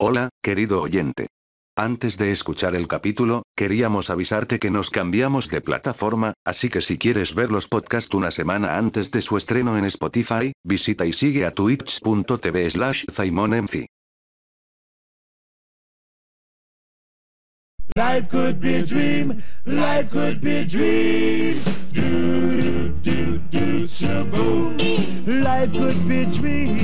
Hola, querido oyente. Antes de escuchar el capítulo, queríamos avisarte que nos cambiamos de plataforma, así que si quieres ver los podcasts una semana antes de su estreno en Spotify, visita y sigue a twitch.tv slash Life could be a dream, life could be a dream. Do, do, do, do, shaboom. Life could be a dream.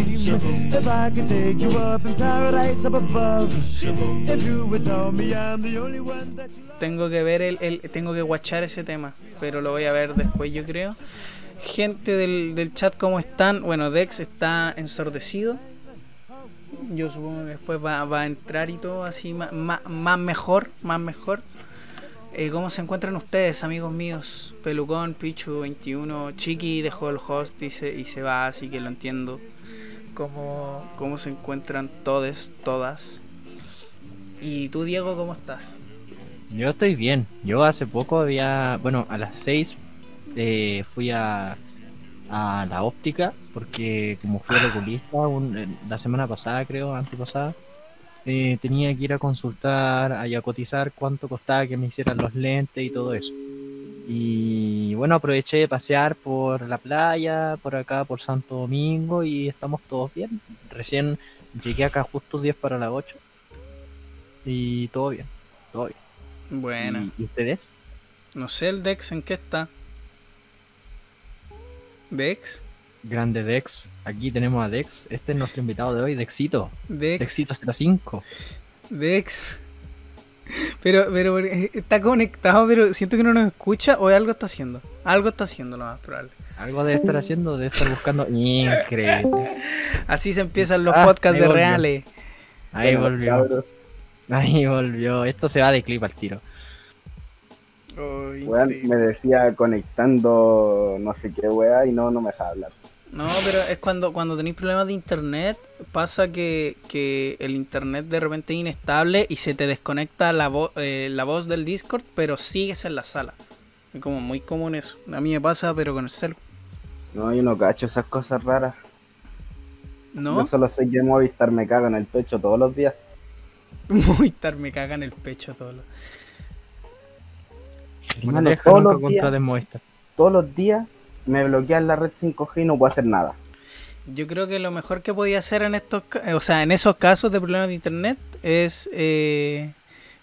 If I could take you up in paradise up above. If you would tell me I'm the only one that you love. Tengo que ver el, el- tengo que watchar ese tema, pero lo voy a ver después, yo creo. Gente del, del chat, ¿cómo están? Bueno, Dex está ensordecido. Yo supongo que después va, va a entrar y todo así más, más, mejor, más mejor. Eh, ¿Cómo se encuentran ustedes, amigos míos? Pelucón, Pichu, 21, Chiqui dejó el host se, y se va, así que lo entiendo. ¿Cómo, cómo se encuentran todos, todas? ¿Y tú, Diego, cómo estás? Yo estoy bien. Yo hace poco había, bueno, a las 6 eh, fui a, a la óptica porque como fui al oculista un- la semana pasada, creo, antepasada, eh, tenía que ir a consultar y a cotizar cuánto costaba que me hicieran los lentes y todo eso. Y bueno, aproveché de pasear por la playa, por acá, por Santo Domingo y estamos todos bien. Recién llegué acá justo 10 para las 8 y todo bien, todo bien. Buena. ¿Y, y ustedes? No sé el Dex en qué está. Dex, Grande Dex. Aquí tenemos a Dex. Este es nuestro invitado de hoy, Dexito. Dex, Dexito 05. Dex. Pero, pero eh, está conectado, pero siento que no nos escucha o algo está haciendo. Algo está haciendo, lo más probable. Algo debe estar haciendo, debe estar buscando. Increíble. Así se empiezan los Ah, podcasts de volvió. reales. Ahí Bueno, volvió. cabros, Ahí volvió. Esto se va de clip al tiro. Oh, me decía conectando no sé qué weá y no, no me dejaba hablar. No, pero es cuando, cuando tenéis problemas de internet, pasa que, que el internet de repente es inestable y se te desconecta la, vo- eh, la voz del Discord, pero sigues en la sala. Es como muy común eso. A mí me pasa, pero con el celu. No, yo no cacho esas cosas raras. ¿No? Yo solo sé que Movistar me caga en el pecho todos los días. Movistar me caga en el pecho todos los días- contrates Movistar. Todos los días me bloquean la red 5G y no puedo hacer nada. Yo creo que lo mejor que podía hacer en estos, ca- eh, o sea, en esos casos de problemas de internet es, eh,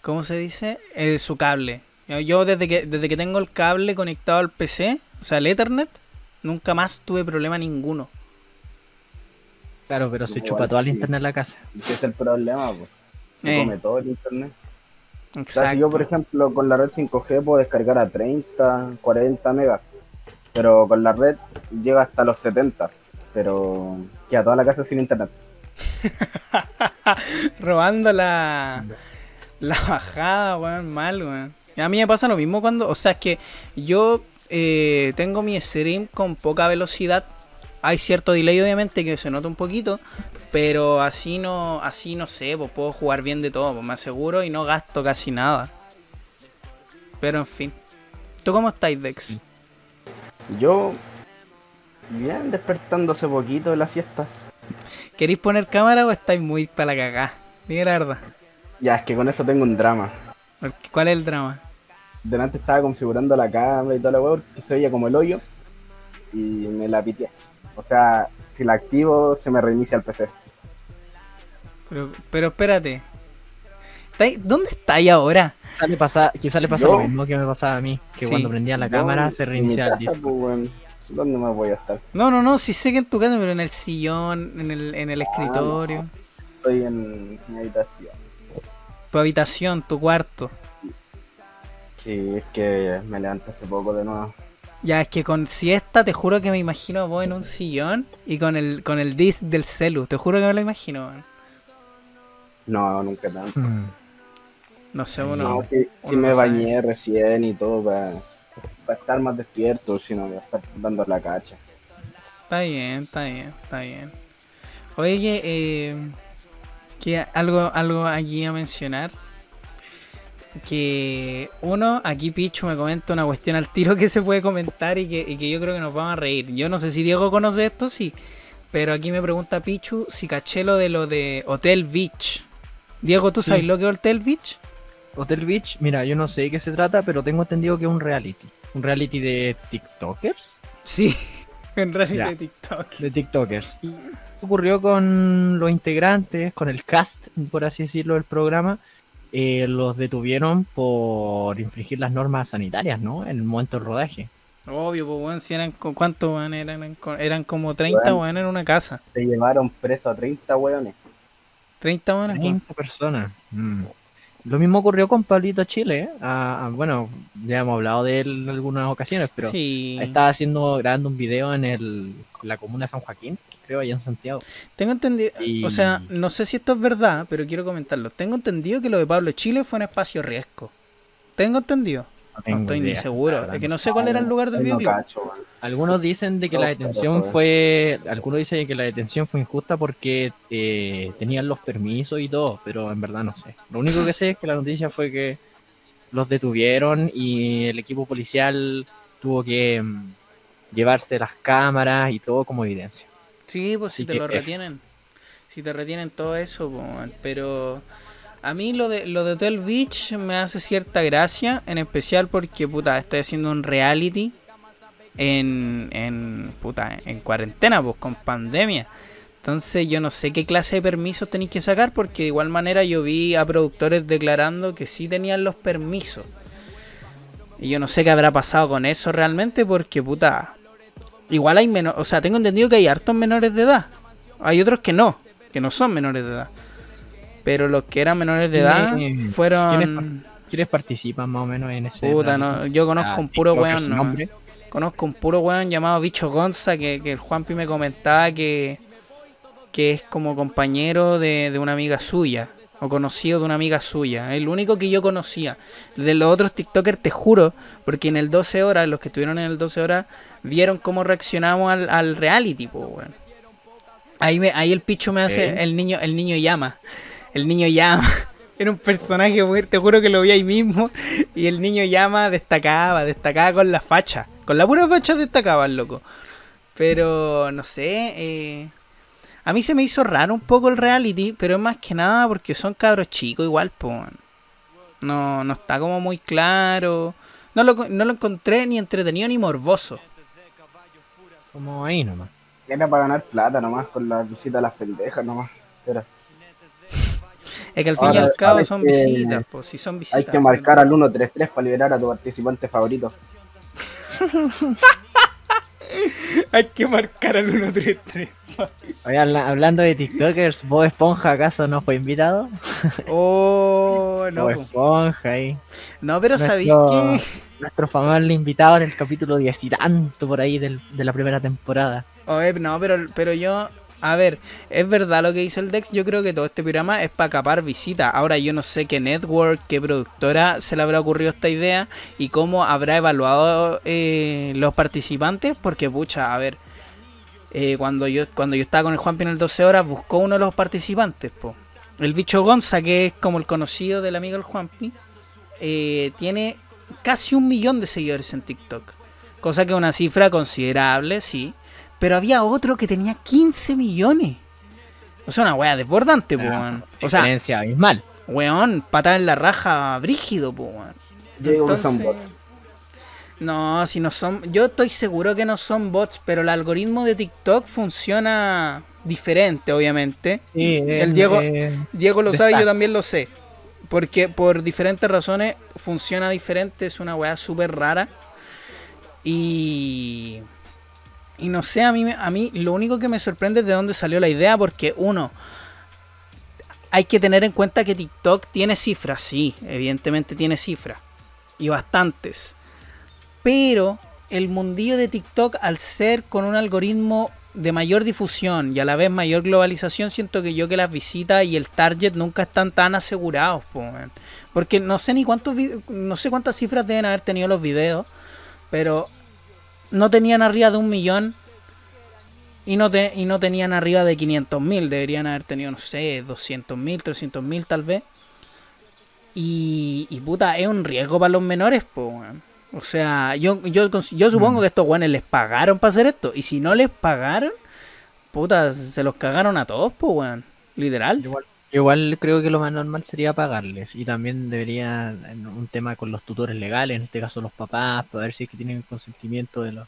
¿cómo se dice? Eh, su cable. Yo- desde que desde que tengo el cable conectado al PC, o sea, el Ethernet, nunca más tuve problema ninguno. Claro, pero se Igual, chupa todo el internet en la casa. Ese es el problema, pues. Se Eh. come todo el internet. O sea, si yo, por ejemplo, con la red 5G puedo descargar a 30, 40 megas. Pero con la red llega hasta los 70. Pero queda toda la casa sin internet. Robando la, la bajada, weón, mal, weón. A mí me pasa lo mismo cuando, o sea, es que yo eh, tengo mi stream con poca velocidad. Hay cierto delay, obviamente, que se nota un poquito, pero así no, así no sé, pues puedo jugar bien de todo, pues me aseguro y no gasto casi nada. Pero en fin. ¿Tú cómo estáis, Dex? Yo, bien, despertando hace poquito de la siesta. ¿Queréis poner cámara o estáis muy para la cagá? Dime la verdad. Ya, es que con eso tengo un drama. ¿Cuál es el drama? Delante estaba configurando la cámara y toda la web, que se veía como el hoyo. Y me la piteé. O sea, si la activo, se me reinicia el PC. Pero, pero espérate. ¿Estáis- ¿Dónde estáis ahora? Quizá le pasa, quizá le pasa lo mismo que me pasaba a mí, que Sí. cuando prendía la cámara se reiniciaba el disco. pues, weón, ¿Dónde más voy a estar? No, no, no, sí sé que en tu casa, pero en el sillón, en el, en el escritorio, no. Estoy en mi habitación. tu habitación, tu cuarto. Sí, es que me levanté hace poco de nuevo. Ya, es que con siesta te juro que me imagino a vos en un sillón y con el, con el disc del celu, te juro que me lo imagino, weón. No, nunca tanto. Hmm. No sé, No, uno. si, si uno me no sabe. bañé recién y todo para estar más despierto, si no voy a estar dando la cacha. Está bien, está bien, está bien. Oye, eh, que algo, algo aquí a mencionar. Que uno, aquí Pichu me comenta una cuestión al tiro que se puede comentar y que, y que yo creo que nos vamos a reír. Yo no sé si Diego conoce esto, sí. Pero aquí me pregunta Pichu si caché lo de lo de Hotel Beach. Diego, ¿tú Sí. sabes lo que es Hotel Beach? Hotel Beach, mira, yo no sé de qué se trata, pero tengo entendido que es un reality. Un reality de TikTokers. Sí, en realidad Ya. de TikTok. De TikTokers. Y ocurrió con los integrantes, con el cast, por así decirlo, del programa. eh, los detuvieron por infringir las normas sanitarias, ¿no? En el momento del rodaje. Obvio, pues, weón, si eran, ¿cuántos, weón? Eran, eran co- eran como 30, Weón. weón, en una casa. Se llevaron preso a 30 weones. 30, weón. pues. 30 personas. Mm. Lo mismo ocurrió con Pablito Chile. ¿eh? Ah, ah, bueno, ya hemos hablado de él en algunas ocasiones, pero sí. estaba haciendo, grabando un video en el, la comuna de San Joaquín, creo, allá en Santiago. Tengo entendido, Y- o sea, no sé si esto es verdad, pero quiero comentarlo. Tengo entendido que lo de Pablo Chile fue en espacio riesgo. Tengo entendido. No estoy ni seguro. Es que no sé cuál era el lugar del videoclip. Algunos dicen de que la detención fue- algunos dicen que la detención fue injusta porque eh, tenían los permisos y todo, pero en verdad no sé. Lo único que sé es que la noticia fue que los detuvieron y el equipo policial tuvo que mm, llevarse las cámaras y todo como evidencia. Sí, pues si te lo F. retienen. Si te retienen todo eso, pues, pero a mí lo de lo de Hotel Beach me hace cierta gracia, en especial porque puta, estoy haciendo un reality en en puta, en cuarentena, pues con pandemia. Entonces yo no sé qué clase de permisos tenéis que sacar porque de igual manera yo vi a productores declarando que sí tenían los permisos. Y yo no sé qué habrá pasado con eso realmente porque puta, igual hay menores, o sea, tengo entendido que hay hartos menores de edad. Hay otros que no, que no son menores de edad. Pero los que eran menores de edad ¿Quiénes- fueron... ¿Quiénes participan más o menos en ese? Puta, no, yo conozco Ah, un puro weón, no. Conozco un puro weón llamado Bicho Gonza que, que el Juanpi me comentaba que, que es como compañero de, de una amiga suya. O conocido de una amiga suya. El único que yo conocía. De los otros TikTokers, te juro, porque en el 12 horas, los que estuvieron en el 12 horas, vieron cómo reaccionamos al, al reality, po, weón. Ahí, me, ahí el picho me hace Ok. el niño, el niño llama. El niño llama. Era un personaje muy, te juro que lo vi ahí mismo. Y el niño llama, destacaba, destacaba con la facha. Con la pura facha destacaba el loco. Pero no sé, eh, a mí se me hizo raro un poco el reality, pero es más que nada porque son cabros chicos igual, pues. No, no está como muy claro. No lo, no lo encontré ni entretenido ni morboso. Como ahí nomás. Era para ganar plata nomás con la visita a las pendejas nomás. Era. Es que al fin y al cabo son que visitas, pues si son visitas. Hay que marcar al 133 para liberar a tu participante favorito. Hay que marcar al 133. Oye, habla- hablando de TikTokers, ¿Bob Esponja acaso no fue invitado? Oh, no. Bob po. Esponja ahí. No, pero ¿sabéis qué? Nuestro famoso invitado en el capítulo 10 y tanto por ahí del- de la primera temporada. Oye, no, pero, pero yo, a ver, es verdad lo que dice el Dex, yo creo que todo este programa es para capar visitas. Ahora yo no sé qué network, qué productora se le habrá ocurrido esta idea y cómo habrá evaluado eh, los participantes, porque pucha, a ver, eh, cuando yo cuando yo estaba con el Juanpi en el 12 horas, buscó uno de los participantes, po. El bicho Gonza, que es como el conocido del amigo del Juanpi, eh, tiene casi un millón de seguidores en TikTok. Cosa que es una cifra considerable, sí. Pero había otro que tenía 15 millones. O sea, una wea desbordante, po, weón. O sea, Diferencia abismal. weón, patada en la raja brígido, po, weón. Yo digo que son bots. No, si no son. Yo estoy seguro que no son bots, pero el algoritmo de TikTok funciona diferente, obviamente. Sí, El eh, Diego- eh, Diego lo sabe, yo también lo sé. Porque por diferentes razones funciona diferente, es una weá súper rara. Y. Y no sé, a mí, a mí lo único que me sorprende es de dónde salió la idea, porque uno. Hay que tener en cuenta que TikTok tiene cifras, sí, evidentemente tiene cifras. Y bastantes. Pero el mundillo de TikTok, al ser con un algoritmo de mayor difusión y a la vez mayor globalización, siento que yo que las visitas y el target nunca están tan asegurados. Porque no sé ni cuántos no sé cuántas cifras deben haber tenido los videos, pero no tenían arriba de un millón y no, te- y no tenían arriba de 500 mil. Deberían haber tenido, no sé, 200 mil, 300 mil tal vez. Y, y puta, es un riesgo para los menores, pues, weón. O sea, yo, yo, yo supongo Mm. que estos weones les pagaron para hacer esto. Y si no les pagaron, puta, se los cagaron a todos, pues, weón. Literal. Igual, Igual creo que lo más normal sería pagarles y también debería un tema con los tutores legales, en este caso los papás, para ver si es que tienen el consentimiento de los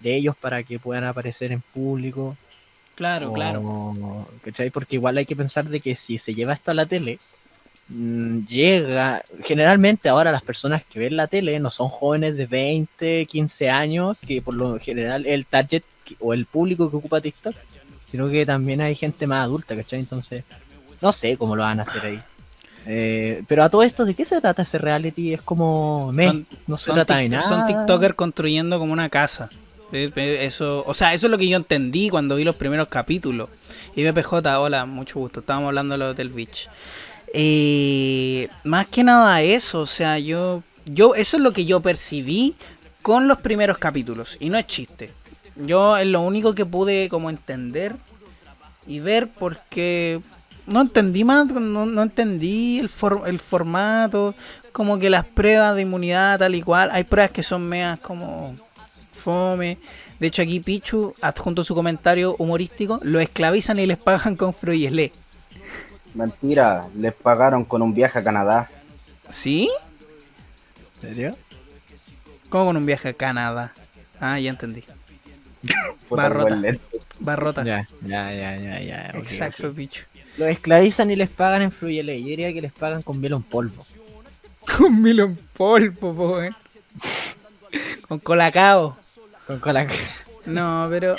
de ellos para que puedan aparecer en público. Claro, o- claro. ¿cachai? Porque igual hay que pensar de que si se lleva esto a la tele, mm, llega, generalmente ahora las personas que ven la tele no son jóvenes de 20, 15 años, que por lo general el target o el público que ocupa TikTok, sino que también hay gente más adulta, ¿cachai? Entonces, no sé cómo lo van a hacer ahí. Eh, pero a todo esto, ¿de qué se trata ese reality? Es como, meh, Son- no se Son, trata de nada. son TikTokers construyendo como una casa. Eh, eh, Eso, o sea, eso es lo que yo entendí cuando vi los primeros capítulos. Y BPJ, hola, mucho gusto. Estábamos hablando de los del Beach. Eh, más que nada eso, o sea, yo, yo, eso es lo que yo percibí con los primeros capítulos. Y no es chiste. Yo es lo único que pude como entender y ver porque no entendí más, no, no entendí el, for- el formato, como que las pruebas de inmunidad tal y cual, hay pruebas que son meas como fome. De hecho aquí Pichu adjunto su comentario humorístico, lo esclavizan y les pagan con Froyelé. Mentira, les pagaron con un viaje a Canadá. ¿Sí? ¿En serio? ¿Cómo con un viaje a Canadá? Ah, ya entendí. Barrota. Barrota. Ya, ya, ya, ya, ya. Exacto. Pichu. Los esclavizan y les pagan en Fruyele. Yo diría que les pagan con miel en polvo. Con milo en polvo, po, eh. Con colacao. Con cola. No, pero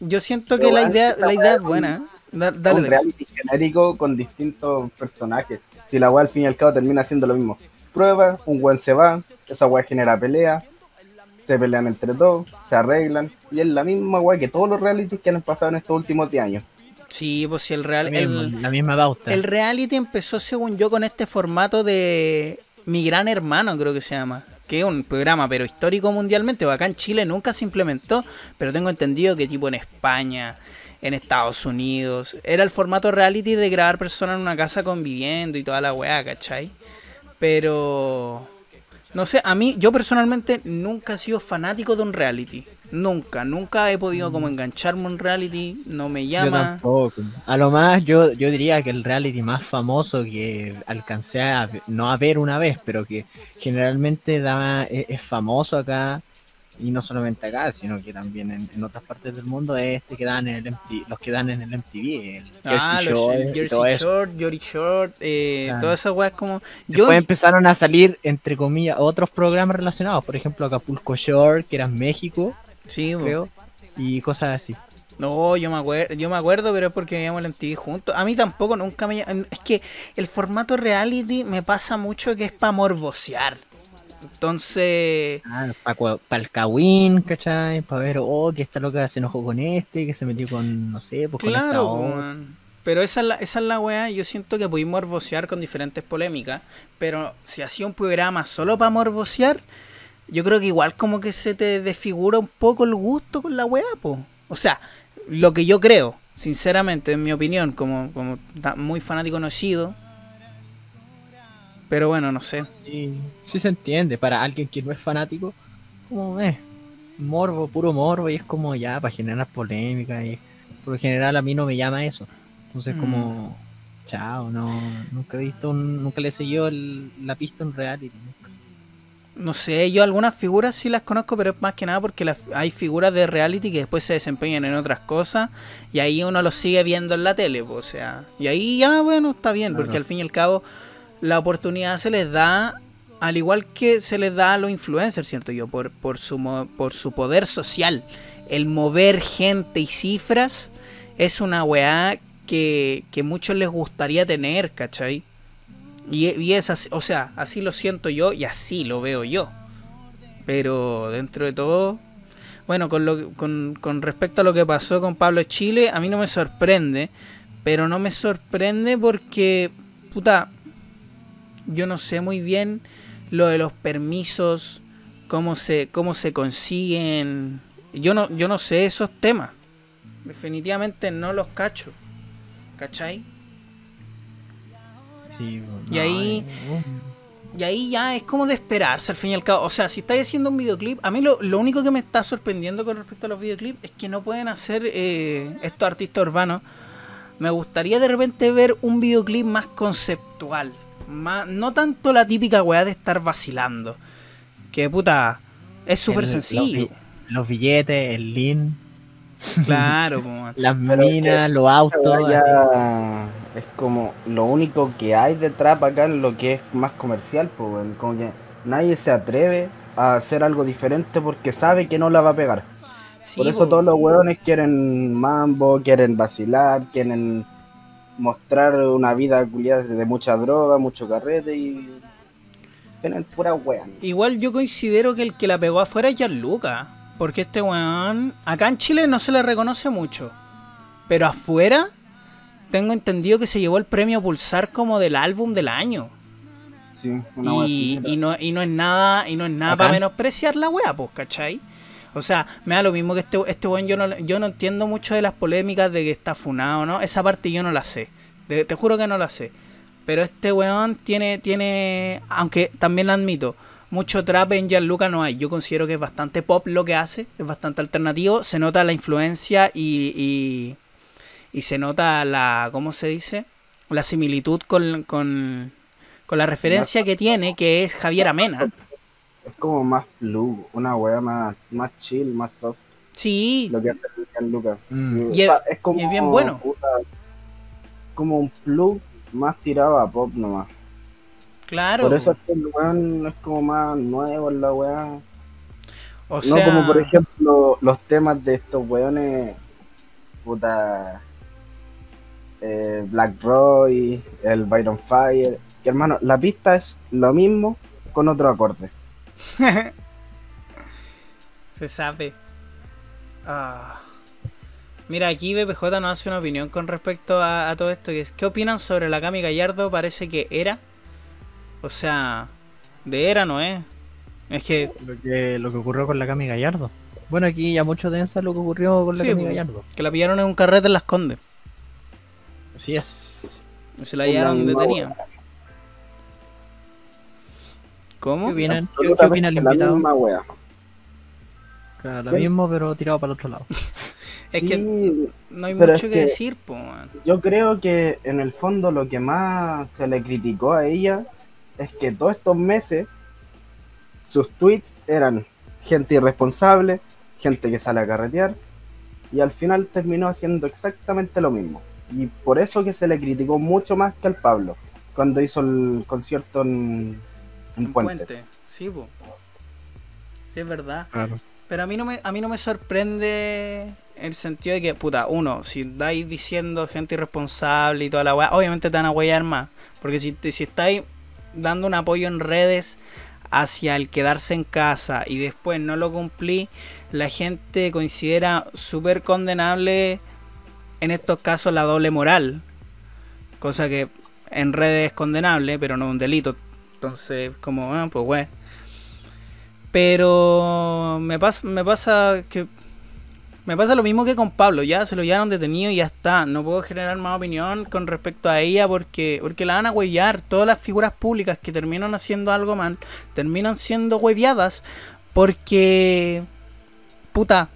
yo siento que la idea, la idea es buena. ¿eh? Da- Dale, un reality genérico con distintos personajes. Si la weá al fin y al cabo termina siendo lo mismo. Prueba, un buen se va, esa weá genera pelea, se pelean entre todos, se arreglan, y es la misma weá que todos los realities que han pasado en estos últimos 10 años. Sí, pues si el real. La misma, El, la misma pauta. el reality empezó, según yo, con este formato de Mi Gran Hermano, creo que se llama. Que es un programa, pero histórico mundialmente. o Acá en Chile nunca se implementó, pero tengo entendido que tipo en España, en Estados Unidos, era el formato reality de grabar personas en una casa conviviendo y toda la weá, ¿cachai? Pero... No sé, a mí, yo personalmente nunca he sido fanático de un reality. Nunca, nunca he podido como engancharme a un reality, no me Mm. Yo llama. tampoco. A lo más, yo, yo diría que el reality más famoso que alcancé a no a ver una vez, pero que generalmente da, es, es famoso acá, y no solamente acá, sino que también en, en otras partes del mundo, es este que dan en el MTV, los que dan en el MTV, el Ah, Jersey los Jersey todo. Short, Jersey Short, eh, Claro. todas esas weas como... Yo, Después empezaron a salir, entre comillas, otros programas relacionados, por ejemplo Acapulco Shore, que era en México, sí, creo, y cosas así. no, yo me, acuerdo, yo me acuerdo, pero es porque veíamos el MTV juntos. A mí tampoco, nunca me... Es que el formato reality me pasa mucho que es para morbosear. Entonces... para el Kawin, ¿cachai? Para ver, oh, que esta loca se enojó con este, que se metió con, no sé, pues con esta Claro, po, otra. man. pero esa es la, esa es la weá. Yo siento que podéis morbosear con diferentes polémicas. Pero si hacía un programa solo para morbosear, yo creo que igual como que se te desfigura un poco el gusto con la weá, po. O sea, lo que yo creo, sinceramente, en mi opinión, como, como muy fanático no he sido. Pero bueno, no sé. Sí, sí se entiende, para alguien que no es fanático, como, eh, morbo, puro morbo, y es como ya, para generar polémica, y por lo general a mí no me llama eso. Entonces, Mm. como, chao, no, nunca he visto, un- nunca le he seguido el- la pista en reality. No sé, yo algunas figuras sí las conozco, pero es más que nada porque las- hay figuras de reality que después se desempeñan en otras cosas y ahí uno los sigue viendo en la tele, o sea, y ahí ya, bueno, está bien, Claro. porque al fin y al cabo la oportunidad se les da, al igual que se les da a los influencers, siento yo, por, por, su, por su poder social. El mover gente y cifras es una weá que, que muchos les gustaría tener, ¿cachai? Y, es así, o sea, así lo siento yo y así lo veo yo. Pero dentro de todo, bueno, con, lo, con, con respecto a lo que pasó con Pablo Chile, a mí no me sorprende, pero no me sorprende porque, puta, yo no sé muy bien lo de los permisos, cómo se, cómo se consiguen. Yo no, yo no sé esos temas. Definitivamente no los cacho. ¿Cachai? Sí, Y ahí- no, Y ahí ya es como de esperarse al fin y al cabo. O sea, si estáis haciendo un videoclip, a mí lo, lo único que me está sorprendiendo con respecto a los videoclips es que no pueden hacer eh, estos artistas urbanos me gustaría de repente ver un videoclip más conceptual. Más, no tanto la típica weá de estar vacilando. Que puta, es súper sencillo. Los, bi- los billetes, el lean, Claro, las minas, que los autos. Es como lo único que hay de trap acá en lo que es más comercial, pues weón. como que nadie se atreve a hacer algo diferente porque sabe que no la va a pegar. Sí, Por eso todos los hueones quieren mambo, quieren vacilar, quieren mostrar una vida culiada de mucha droga, mucho carrete y tienen pura wea. Igual yo considero que el que la pegó afuera es Gianluca. Porque este weón, acá en Chile no se le reconoce mucho. Pero afuera, tengo entendido que se llevó el premio Pulsar como del álbum del año. Sí, una Y, y no, y no es nada, y no es nada para menospreciar la wea, pues, ¿cachai? O sea, me da lo mismo que este, este weón, yo no, yo no entiendo mucho de las polémicas de que está funado, ¿no? Esa parte yo no la sé. Te, te juro que no la sé. Pero este weón tiene, tiene, aunque también lo admito, mucho trap en Gianluca no hay. Yo considero que es bastante pop lo que hace, es bastante alternativo. Se nota la influencia y, y, y se nota la, ¿cómo se dice? La similitud con, con, con la referencia que tiene, que es Javier Amena. Es como más blue, una wea más, más chill, más soft. Sí, Lo que hace Lucas. Mm. Y es- y es bien bueno. como un plug más tirado a pop nomás. claro. Por eso es que el weón es como más nuevo en la weá. o No sea, como por ejemplo los temas de estos weones, puta, eh, Black Roy, el Byron Fire, que hermano, la pista es lo mismo con otro acorde. se sabe. Ah. Mira, aquí BPJ nos hace una opinión con respecto a, a todo esto. Que es, ¿Qué opinan sobre la Cami Gallardo? Parece que era. O sea, de era no es. Es que, Lo que, lo que ocurrió con la Cami Gallardo. Bueno, aquí ya mucho densa lo que ocurrió con la Sí, Cami pues. Gallardo. que la pillaron en un carrete en Las Condes. Así es. Se la llevaron misma detenida. ¿Cómo? ¿Qué opinan? ¿Qué, qué opina el la invitado? misma wea. Claro, Lo ¿Qué? mismo, pero tirado para el otro lado. Es Sí, que no hay mucho es que que- decir, po, man. Yo creo que en el fondo lo que más se le criticó a ella es que todos estos meses sus tweets eran gente irresponsable, gente que sale a carretear y al final terminó haciendo exactamente lo mismo. Y por eso que se le criticó mucho más que al Pablo cuando hizo el concierto en, en Un Puente. Sí, po. Sí, es verdad. Claro. Pero a mí no me, a mí no me sorprende el sentido de que, puta, uno, si estáis diciendo gente irresponsable y toda la weá, obviamente te van a huellar más. Porque si, si estáis dando un apoyo en redes hacia el quedarse en casa y después no lo cumplí, la gente considera súper condenable en estos casos la doble moral. Cosa que en redes es condenable, pero no un delito. Entonces, como, ah, pues, wey. Pero me pasa, me pasa que me pasa lo mismo que con Pablo, ya se lo llevaron detenido y ya está. No puedo generar más opinión con respecto a ella porque, porque la van a huevear. Todas las figuras públicas que terminan haciendo algo mal, terminan siendo hueviadas porque puta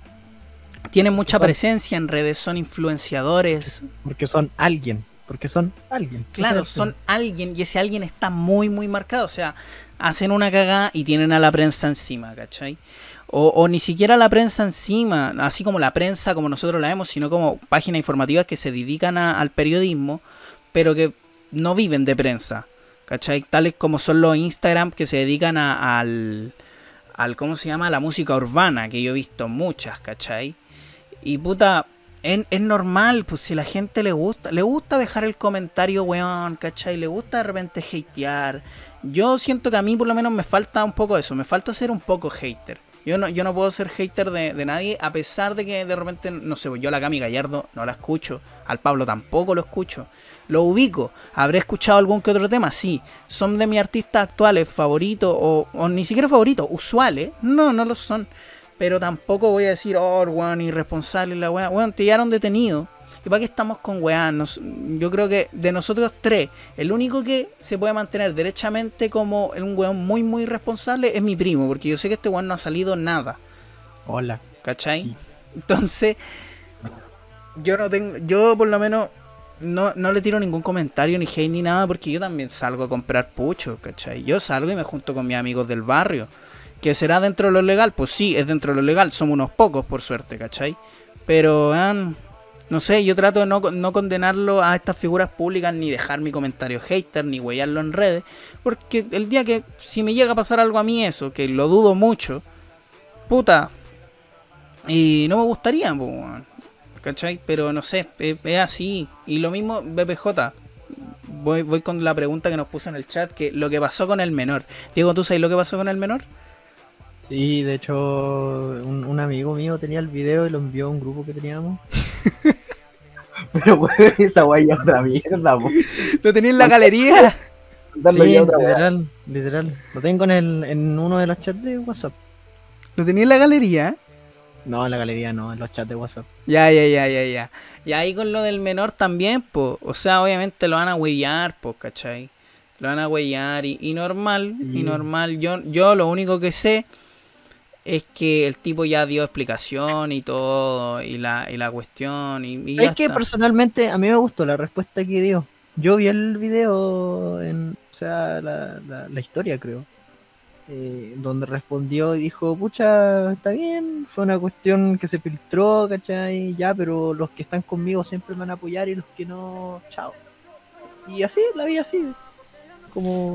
tienen mucha Son- presencia en redes, son influenciadores. Porque son alguien. Porque son alguien. Claro, son alguien y ese alguien está muy, muy marcado. O sea, hacen una cagada y tienen a la prensa encima, ¿cachai? O, o ni siquiera la prensa encima, así como la prensa como nosotros la vemos, sino como páginas informativas que se dedican a- al periodismo, pero que no viven de prensa, ¿cachai? Tales como son los Instagram que se dedican a- al, al, ¿cómo se llama? A la música urbana, que yo he visto muchas, ¿cachai? Y puta, es, es normal, pues si la gente le gusta, le gusta dejar el comentario, weón, ¿cachai? Le gusta de repente hatear. Yo siento que a mí por lo menos me falta un poco eso, me falta ser un poco hater. Yo no, yo no puedo ser hater de, de nadie, a pesar de que de repente, no sé, yo a la Cami Gallardo no la escucho, al Pablo tampoco lo escucho. Lo ubico, habré escuchado algún que otro tema, sí. Son de mis artistas actuales favoritos, o, o ni siquiera favoritos, usuales. No, no lo son. Pero tampoco voy a decir, oh, weón, irresponsable la weá. Weón, te llevaron detenido. ¿Y para qué estamos con weá? Nos- yo creo que de nosotros tres, el único que se puede mantener derechamente como un weón muy, muy responsable es mi primo. Porque yo sé que este weón no ha salido nada. Hola. ¿Cachai? Sí. Entonces, yo no tengo, yo por lo menos no, no le tiro ningún comentario ni hate ni nada porque yo también salgo a comprar pucho, ¿cachai? Yo salgo y me junto con mis amigos del barrio. ¿Que será dentro de lo legal? Pues sí, es dentro de lo legal. Somos unos pocos, por suerte, ¿cachai? Pero, no sé, yo trato de no, no condenarlo a estas figuras públicas ni dejar mi comentario hater ni huellarlo en redes. Porque el día que, si me llega a pasar algo a mí eso, que lo dudo mucho, puta, y no me gustaría, weón, ¿cachai? Pero no sé, es, es así. Y lo mismo, BPJ. Voy, voy con la pregunta que nos puso en el chat, que lo que pasó con el menor. Diego, ¿tú sabes lo que pasó con el menor? Sí, de hecho, un, un amigo mío tenía el video y lo envió a un grupo que teníamos. Pero, weón, esa weá ya otra mierda, po. ¿Lo tenía en la galería? Sí, otra literal, literal. Lo tengo en, el, en uno de los chats de WhatsApp. ¿Lo tenía en la galería? No, en la galería no, en los chats de WhatsApp. Ya, ya, ya, ya, ya. Y ahí con lo del menor también, pues. O sea, obviamente lo van a huellar, pues, ¿cachai? Lo van a huellar y, y normal, Sí. y normal. Yo, yo lo único que sé es que el tipo ya dio explicación y todo, y la, y la cuestión, y, y ya ¿Sabes qué? está. Personalmente, a mí me gustó la respuesta que dio. Yo vi el video, en, o sea, la, la, la historia creo, eh, donde respondió y dijo, pucha, está bien, fue una cuestión que se filtró, ¿cachai? Ya, pero los que están conmigo siempre me van a apoyar y los que no, chao. Y así, la vi así.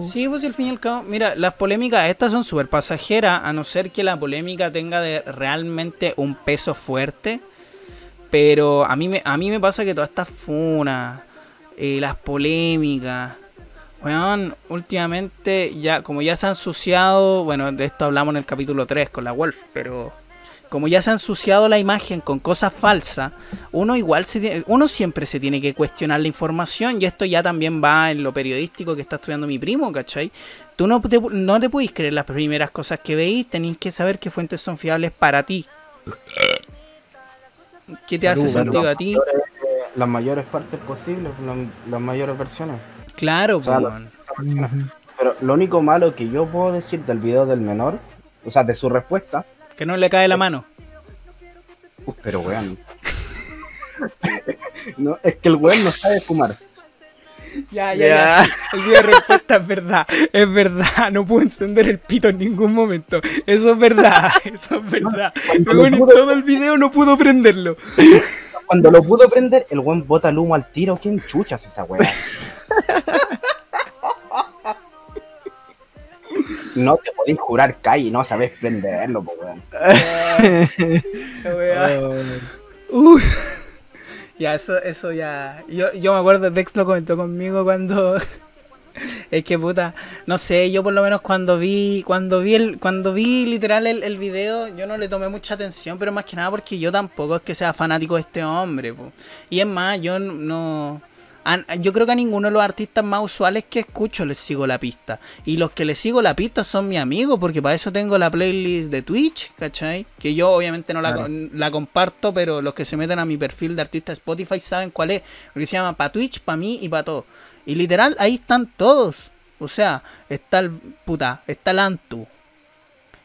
Sí, pues al fin y al cabo, mira, las polémicas estas son súper pasajeras, a no ser que la polémica tenga realmente un peso fuerte. Pero a mí me, a mí me pasa que todas estas funas, eh, las polémicas, weón, últimamente ya, como ya se ha ensuciado, bueno, de esto hablamos en el capítulo 3 con la Wolf, pero como ya se ha ensuciado la imagen con cosas falsas, uno igual se uno siempre se tiene que cuestionar la información y esto ya también va en lo periodístico que está estudiando mi primo, ¿cachai? Tú no te, no te podéis creer las primeras cosas que veis, tenéis que saber qué fuentes son fiables para ti. ¿Qué te hace sentido a ti? Las mayores partes posibles, las, mayores versiones. Claro, O sea. Ujú. Pero lo único malo que yo puedo decir del video del menor, o sea, de su respuesta, que no le cae la mano. Uf, pero weón. no, es que el weón no sabe fumar. Ya, ya, ya. El video de respuesta es verdad. Es verdad. No puedo encender el pito en ningún momento. Eso es verdad. Eso es verdad. Luego en todo el video no pudo prenderlo. Cuando lo pudo prender, el weón bota el humo al tiro. ¿Quién chuchas esa weá? No te podéis jurar y no sabes prenderlo, po, weón. Uy. Ya, eso, eso ya. Yo, yo me acuerdo, Dex lo comentó conmigo cuando. Es que puta, no sé, yo por lo menos cuando vi, cuando vi el, cuando vi literal el, el video, yo no le tomé mucha atención, pero más que nada porque yo tampoco es que sea fanático de este hombre, po. Y es más, yo no, yo creo que a ninguno de los artistas más usuales que escucho les sigo la pista. Y los que les sigo la pista son mis amigos, porque para eso tengo la playlist de Twitch, ¿cachai? Que yo obviamente no la, Claro. la comparto, pero los que se meten a mi perfil de artista Spotify saben cuál es. Porque se llama para Twitch, para mí y para todo. Y literal, ahí están todos. O sea, está el puta, está el Antu,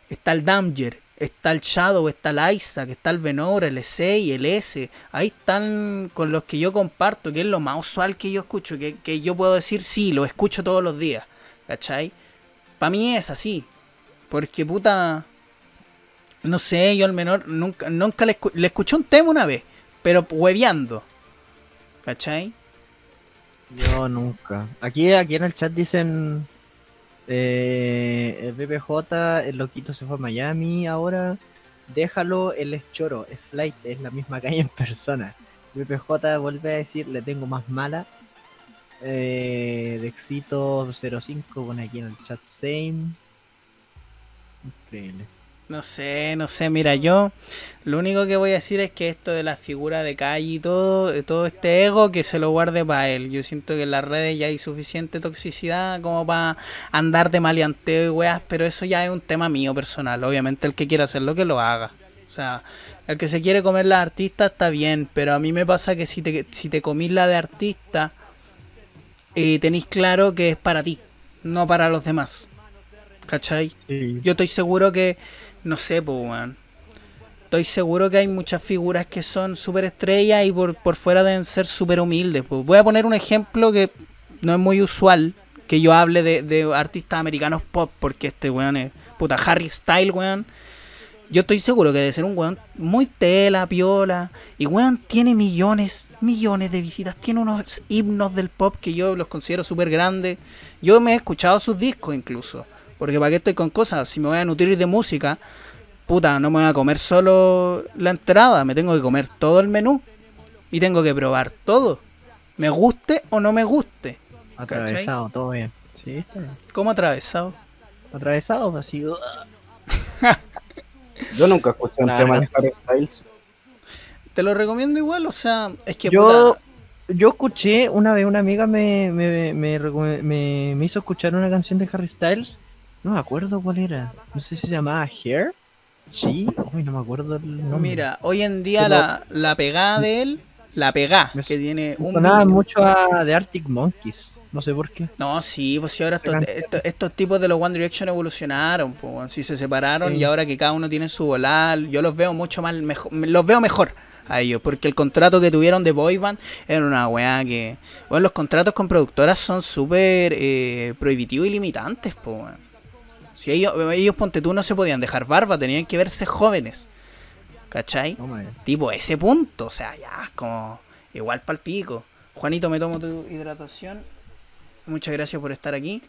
está el Damger, está el Shadow, está el Isaac, está el Venor, el E6, el S. Ahí están con los que yo comparto, que es lo más usual que yo escucho, que, que yo puedo decir, sí, lo escucho todos los días. ¿Cachai? Para mí es así. Porque puta. No sé, yo al menor nunca, nunca le, escu- le escuché un tema una vez, pero hueveando. ¿Cachai? Yo nunca. Aquí, aquí en el chat dicen eh, el BPJ, el loquito se fue a Miami ahora. Déjalo, él es choro, es flight, es la misma calle en persona. BPJ vuelve a decir, le tengo más mala. Eh, Dexito 05 pone aquí en el chat same. Increíble. No sé, no sé, mira, yo lo único que voy a decir es que esto de la figura de calle y todo, de todo este ego, que se lo guarde para él. Yo siento que en las redes ya hay suficiente toxicidad como para andar de maleanteo y weas, pero eso ya es un tema mío personal. Obviamente el que quiera hacerlo, que lo haga. O sea, el que se quiere comer la artista está bien, pero a mí me pasa que si te, si te comís la de artista, eh, tenéis claro que es para ti, no para los demás. ¿Cachai? Sí. Yo estoy seguro que, no sé, pues, weón. estoy seguro que hay muchas figuras que son súper estrellas y por, por fuera deben ser súper humildes. pues. Voy a poner un ejemplo que no es muy usual que yo hable de, de artistas americanos pop, porque este weón es puta Harry Style, weón. Yo estoy seguro que debe ser un weón muy tela, piola. Y weón tiene millones, millones de visitas. Tiene unos himnos del pop que yo los considero súper grandes. Yo me he escuchado sus discos incluso. Porque para qué estoy con cosas, si me voy a nutrir de música, puta, no me voy a comer solo la entrada, me tengo que comer todo el menú. Y tengo que probar todo. Me guste o no me guste. Atravesado, todo bien. Sí, está bien. ¿Cómo atravesado? Atravesado, así. ugh. Yo nunca escuché un tema de Harry Styles. Te lo recomiendo igual, o sea, es que Yo, puta, yo escuché una vez una amiga me, me, me, recome- me- me hizo escuchar una canción de Harry Styles. No me acuerdo cuál era. No sé si se llamaba Hair. Sí, Uy, no me acuerdo el nombre. mira, hoy en día Pero- la, la pegada de él, la pegada, que tiene Me un sonaba mucho a The Arctic Monkeys. No sé por qué. No, sí, pues si ahora estos, estos, estos tipos de los One Direction evolucionaron, pues si se separaron Sí. y ahora que cada uno tiene su volar, yo los veo mucho más mejor, los veo mejor a ellos, porque el contrato que tuvieron de boy band era una weá que, bueno, los contratos con productoras son súper eh, prohibitivos y limitantes, pues. Si ellos, ellos, ponte tú, no se podían dejar barba, tenían que verse jóvenes, ¿cachai? Me- Tipo, ese punto, o sea, ya, como igual pal pico. Juanito, me tomo tu hidratación. Muchas gracias por estar aquí.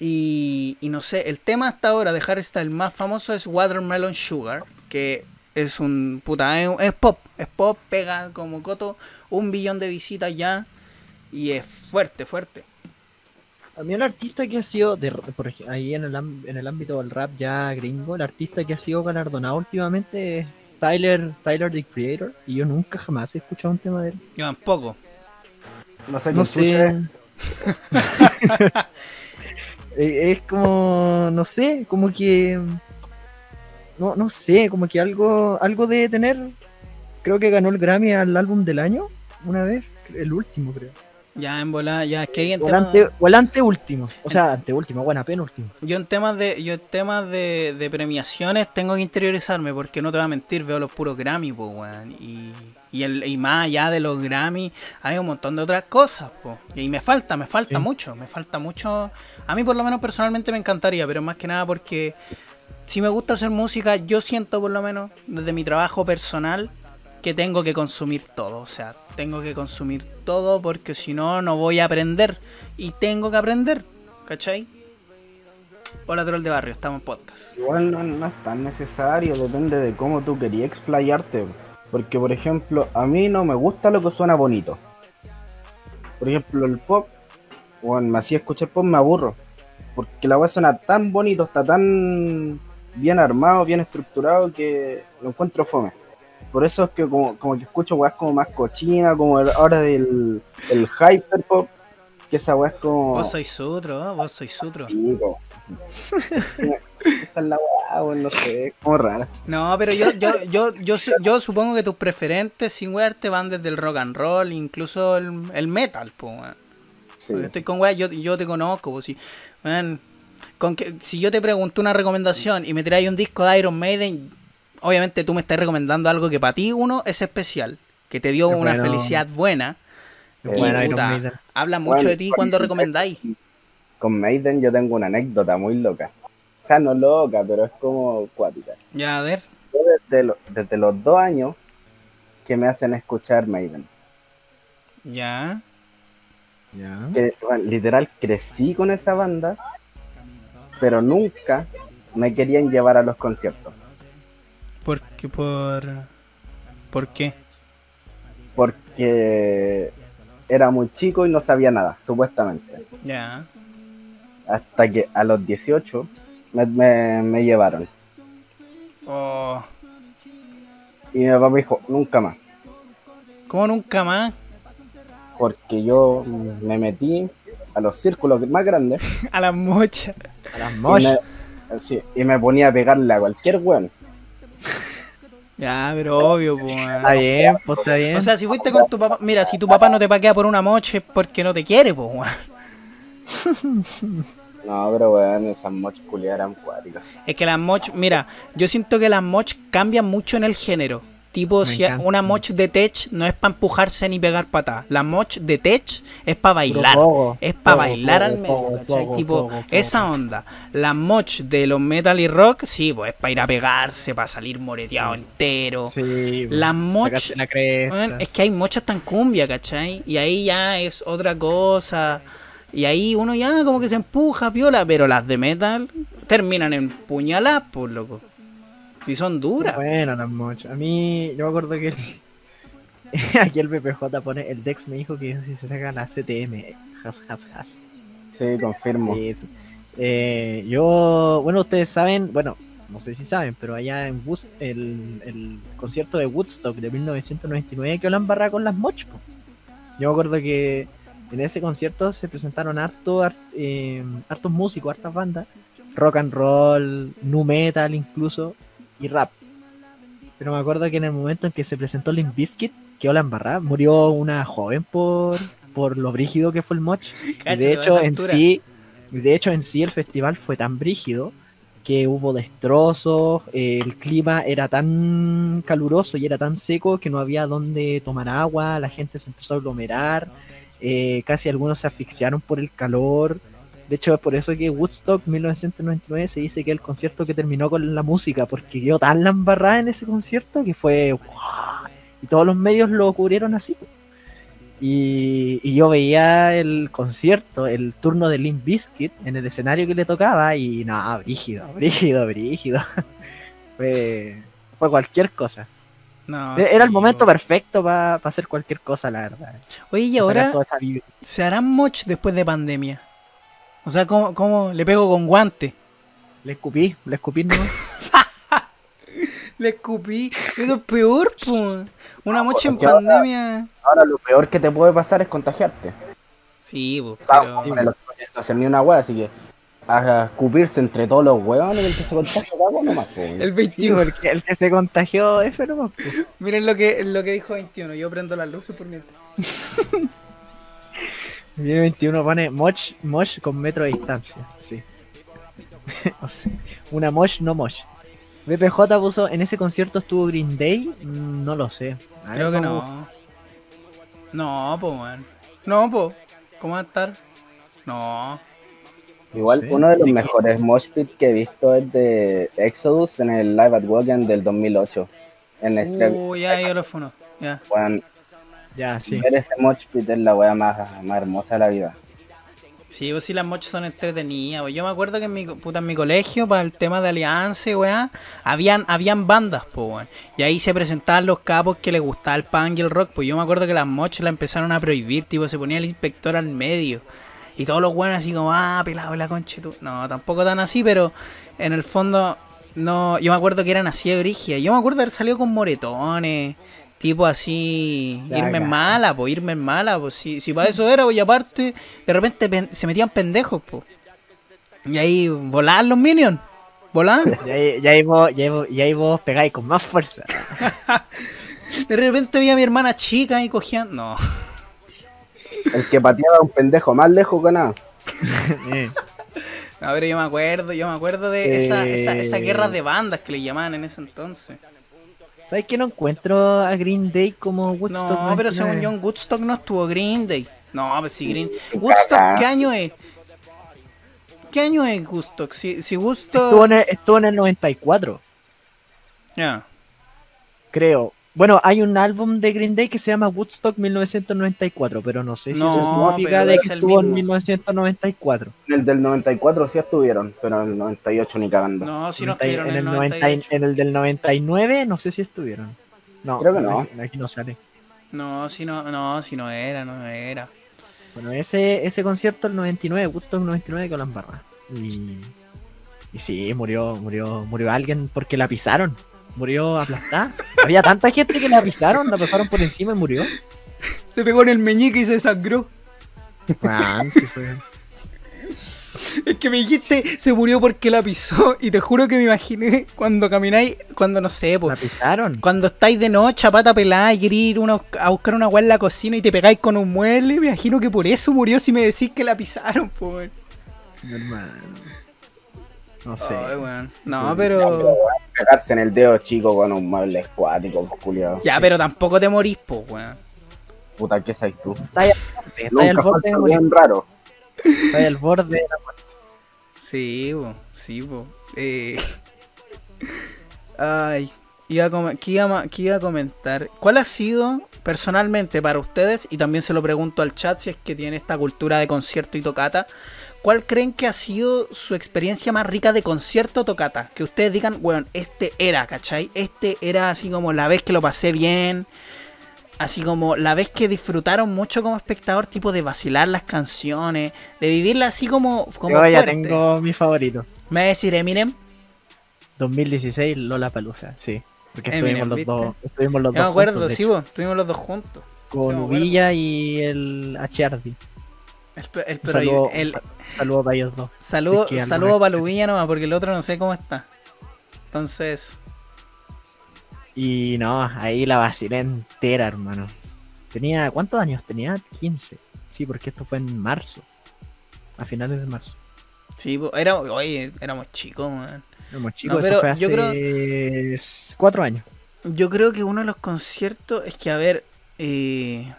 Y, y no sé, el tema hasta ahora de Harry Styles más famoso es Watermelon Sugar, que es un puta, es, es pop, es pop, pega como coto, un billón de visitas ya, y es fuerte, fuerte. A mí el artista que ha sido, de, por ahí en el, en el ámbito del rap ya gringo, el artista que ha sido galardonado últimamente es Tyler, Tyler the Creator. Y yo nunca jamás he escuchado un tema de él. Yo tampoco. No sé No sé. Eh, es como, no sé, como que... No, no sé, como que algo, algo de tener... Creo que ganó el Grammy al álbum del año una vez, el último creo. Ya en bola, ya es que hay en O el, temas- ante, o el anteúltimo, o sea, anteúltimo, buena penúltimo. Yo en temas de yo en temas de, de premiaciones tengo que interiorizarme porque no te voy a mentir, veo los puros Grammy, pues, weón. Y, y, el, y más allá de los Grammy hay un montón de otras cosas, pues. Y me falta, me falta Sí. mucho, me falta mucho. A mí por lo menos personalmente me encantaría, pero más que nada porque si me gusta hacer música, yo siento por lo menos desde mi trabajo personal que tengo que consumir todo, o sea, tengo que consumir todo porque si no, no voy a aprender. Y tengo que aprender, ¿cachai? Hola, troll de barrio, estamos en podcast. Igual no, es tan necesario, depende de cómo tú querías explayarte. Porque, por ejemplo, a mí no me gusta lo que suena bonito. Por ejemplo, el pop, bueno, me hacía escuchar pop, me aburro. Porque la weá suena tan bonito, está tan bien armado, bien estructurado, que lo encuentro fome. Por eso es que como, como que escucho weas como más cochina, como el- ahora del el hyperpop, que esa weá es como... Vos sois sutro, ¿eh? vos sois sutro. Esa es la weón, no sé, es como rara. No, pero yo, yo, yo, yo, yo supongo que tus preferentes sin wearte van desde el rock and roll, incluso el, el metal, po, weón. Sí. Estoy con weá, yo, yo te conozco, pues si, weón, con que, si yo te pregunto una recomendación y me traes un disco de Iron Maiden, obviamente tú me estás recomendando algo que para ti uno es especial, que te dio una bueno. felicidad buena. Y, bueno puta, habla mucho Bueno, de ti cuando recomendáis. Con Maiden yo tengo una anécdota muy loca. O sea, no loca, pero es como cuática. Ya, a ver. Yo desde, lo- desde los dos años que me hacen escuchar Maiden. Ya. Ya. Que, bueno, literal crecí con esa banda, pero nunca me querían llevar a los conciertos. Porque por... ¿Por qué? Porque era muy chico y no sabía nada, supuestamente. Ya. Hasta que a los 18 me, me- me llevaron. Oh, Y mi papá me dijo, nunca más. ¿Cómo nunca más? Porque yo me metí a los círculos más grandes A las mochas. A las y me, sí, y me ponía a pegarle a cualquier weón. Ya, pero obvio, pues. Está bien, pues está bien. O sea, si fuiste con tu papá, mira, si tu papá no te paquea por una moche es porque no te quiere, pues, weón. No, pero weón, esas moch culiadas eran cuáticas. Es que las moch, mira, yo siento que las moch cambian mucho en el género. Tipo, Me si encanta. una moch de tech no es para empujarse ni pegar patadas. La moch de tech es para bailar. Es para bailar al medio, tipo, esa onda. La moch de los metal y rock, sí, pues es para ir a pegarse, para salir moreteado entero. Sí, La moch- sacarse la. Weón, es que hay mochas tan cumbia, ¿cachai? Y ahí ya es otra cosa. Y ahí uno ya como que se empuja, piola, pero las de metal terminan en puñaladas, pues, loco. Si son duras. Bueno, las mochas. A mí, yo me acuerdo que el- aquí el BPJ pone, el Dex me dijo que si se saca la CTM, has, has, has. Sí, confirmo. Sí, sí. Eh, yo, bueno, ustedes saben, bueno, no sé si saben, pero allá en Wood- el, el concierto de Woodstock de 1999 que Olan barra con las moch. po. Yo me acuerdo que en ese concierto se presentaron harto, har- eh, hartos músicos, hartas bandas, rock and roll, nu metal incluso, y rap. Pero me acuerdo que en el momento en que se presentó Limp Bizkit, que Olan barra, murió una joven por, por lo brígido que fue el moch. Y de hecho, en sí, de hecho, en sí el festival fue tan brígido que hubo destrozos, eh, el clima era tan caluroso y era tan seco que no había donde tomar agua, la gente se empezó a aglomerar, eh, casi algunos se asfixiaron por el calor. De hecho, es por eso que Woodstock 1999 se dice que el concierto que terminó con la música, porque quedó tan la embarrada en ese concierto que fue... ¡guau! Y todos los medios lo cubrieron así. Y, y yo veía el concierto, el turno de Limp Bizkit en el escenario que le tocaba y no, brígido, brígido, brígido. fue, fue cualquier cosa. No, Era el momento perfecto para hacer cualquier cosa, la verdad. Oye, y ahora se harán moch después de pandemia. O sea, ¿cómo, cómo le pego con guante? Le escupí, le escupí nomás. Le escupí. Eso es peor, pues. Una mocha en porque ahora- pandemia. Ahora lo peor que te puede pasar es contagiarte. Sí, pues, Vamos, pero. otoño no hacer ni una wea, así que a escupirse entre todos los hueones el que se contagia cago nomás, po. El Sí, 21. porque el que se contagió es nomás. po. Miren lo que, lo que dijo 21. Yo prendo las luces por mientras. Viene 21 pone moch, moch con metro de distancia. Sí. Una moch no moch. BPJ puso, en ese concierto estuvo Green Day, Mm, no lo sé. A Creo que no. No, pues, man. No, pues. ¿Cómo va a estar? No. Igual Sí. uno de los mejores mosh pit que he visto es de Exodus en el Live at Wogan del 2008. En este, Uh, ya, yo lo funo. Ya. weón, Ya, sí. ver ese mosh pit es la wea más, más hermosa de la vida. Sí, pues sí, las mochas son entretenidas. Yo me acuerdo que en mi, puta, en mi colegio, para el tema de alianza, weá, habían, habían bandas, pues, weón. Y ahí se presentaban los capos que les gustaba el punk y el rock. Pues yo me acuerdo que las mochas la empezaron a prohibir, tipo, se ponía el inspector al medio. Y todos los buenos así como, ah, pelado la concha. y tú. No, tampoco tan así, pero en el fondo, no. Yo me acuerdo que eran así de brígidas. Yo me acuerdo de haber salido con moretones. Tipo así, irme en mala, pues irme en mala, pues si, si para eso era, pues y aparte, de repente pen- se metían pendejos, pues. Y ahí volaban los minions, volaban. Y ahí, y ahí vos, y ahí vos- y ahí vos pegáis con más fuerza. De repente vi a mi hermana chica y cogían. No. El que pateaba a un pendejo más lejos que nada. Eh, A ver, yo me acuerdo, yo me acuerdo de esa, esa, esa Eh. guerra de bandas que le llamaban en ese entonces. ¿Sabes que no encuentro a Green Day como Woodstock? No, pero 99? según John Woodstock no estuvo Green Day. No, pues si Green. Woodstock. ¿qué año es? ¿Qué año es Woodstock? Si, si Estuvo Woodstock. en, el, estuvo en el 94, Ya. creo. Bueno, hay un álbum de Green Day que se llama Woodstock 1994, pero no sé si No, significa pero de es que el estuvo en mismo. 1994. En el del 94 sí estuvieron, pero en el 98 ni cagando. No, si no 90 estuvieron en, en el el 90 98. en el del 99 no sé si estuvieron. No, Creo que no. Aquí no sale. No, si no, no, si no era, no era. Bueno, ese, ese concierto el 99, Woodstock 99 con las barras. Y, y sí, murió, murió, murió alguien porque la pisaron. Murió aplastada. Había tanta gente que la pisaron, la pasaron por encima y murió. Se pegó en el meñique y se sangró. Man, sí fue. Es que me dijiste, se murió porque la pisó. Y te juro que me imaginé cuando camináis, cuando no sé, La pues. pisaron. Cuando estáis de noche a pata pelada y queréis ir una- a buscar una weá en la cocina y te pegáis con un mueble, me imagino que por eso murió si me decís que la pisaron, pues. hermano. No sé. Ay, weón. No, pero. Pegarse en el dedo chico con un mueble escuático, culiado. Ya, pero tampoco te morís, po, weón. Puta, ¿qué sabes tú? Está ahí al borde, está ahí al Nunca borde falta de morir. bien raro. Está ahí al borde de la muerte. Sí, po, sí, po. Eh... Ay, iba a com- ¿qué, iba, qué iba a comentar? ¿Cuál ha sido personalmente para ustedes? Y también se lo pregunto al chat si es que tiene esta cultura de concierto y tocata. ¿Cuál creen que ha sido su experiencia más rica de concierto tocata? Que ustedes digan, bueno, este era, ¿cachai? Este era así como la vez que lo pasé bien. Así como la vez que disfrutaron mucho como espectador, tipo de vacilar las canciones, de vivirla así como, como Yo ya fuerte. tengo mi favorito. Me va a decir Eminem. 2016 Lola Palusa, sí. Porque Eminem, estuvimos los ¿viste? dos, estuvimos los Yo me dos acuerdo, juntos, de sí, vos, estuvimos los dos juntos. me con. Villa y el HRD. El, saludo, el- para ellos dos. saludo, si es que saludo para Lubilla nomás, porque el otro no sé cómo está. Entonces, Y no, ahí la vacilé entera, hermano. Tenía, ¿cuántos años? Tenía 15. Sí, porque esto fue en marzo. A finales de marzo. sí, era, oye, éramos chicos, man. Éramos chicos, pero eso fue hace yo creo- s- cuatro años. Yo creo que uno de los conciertos es que, a ver, eh,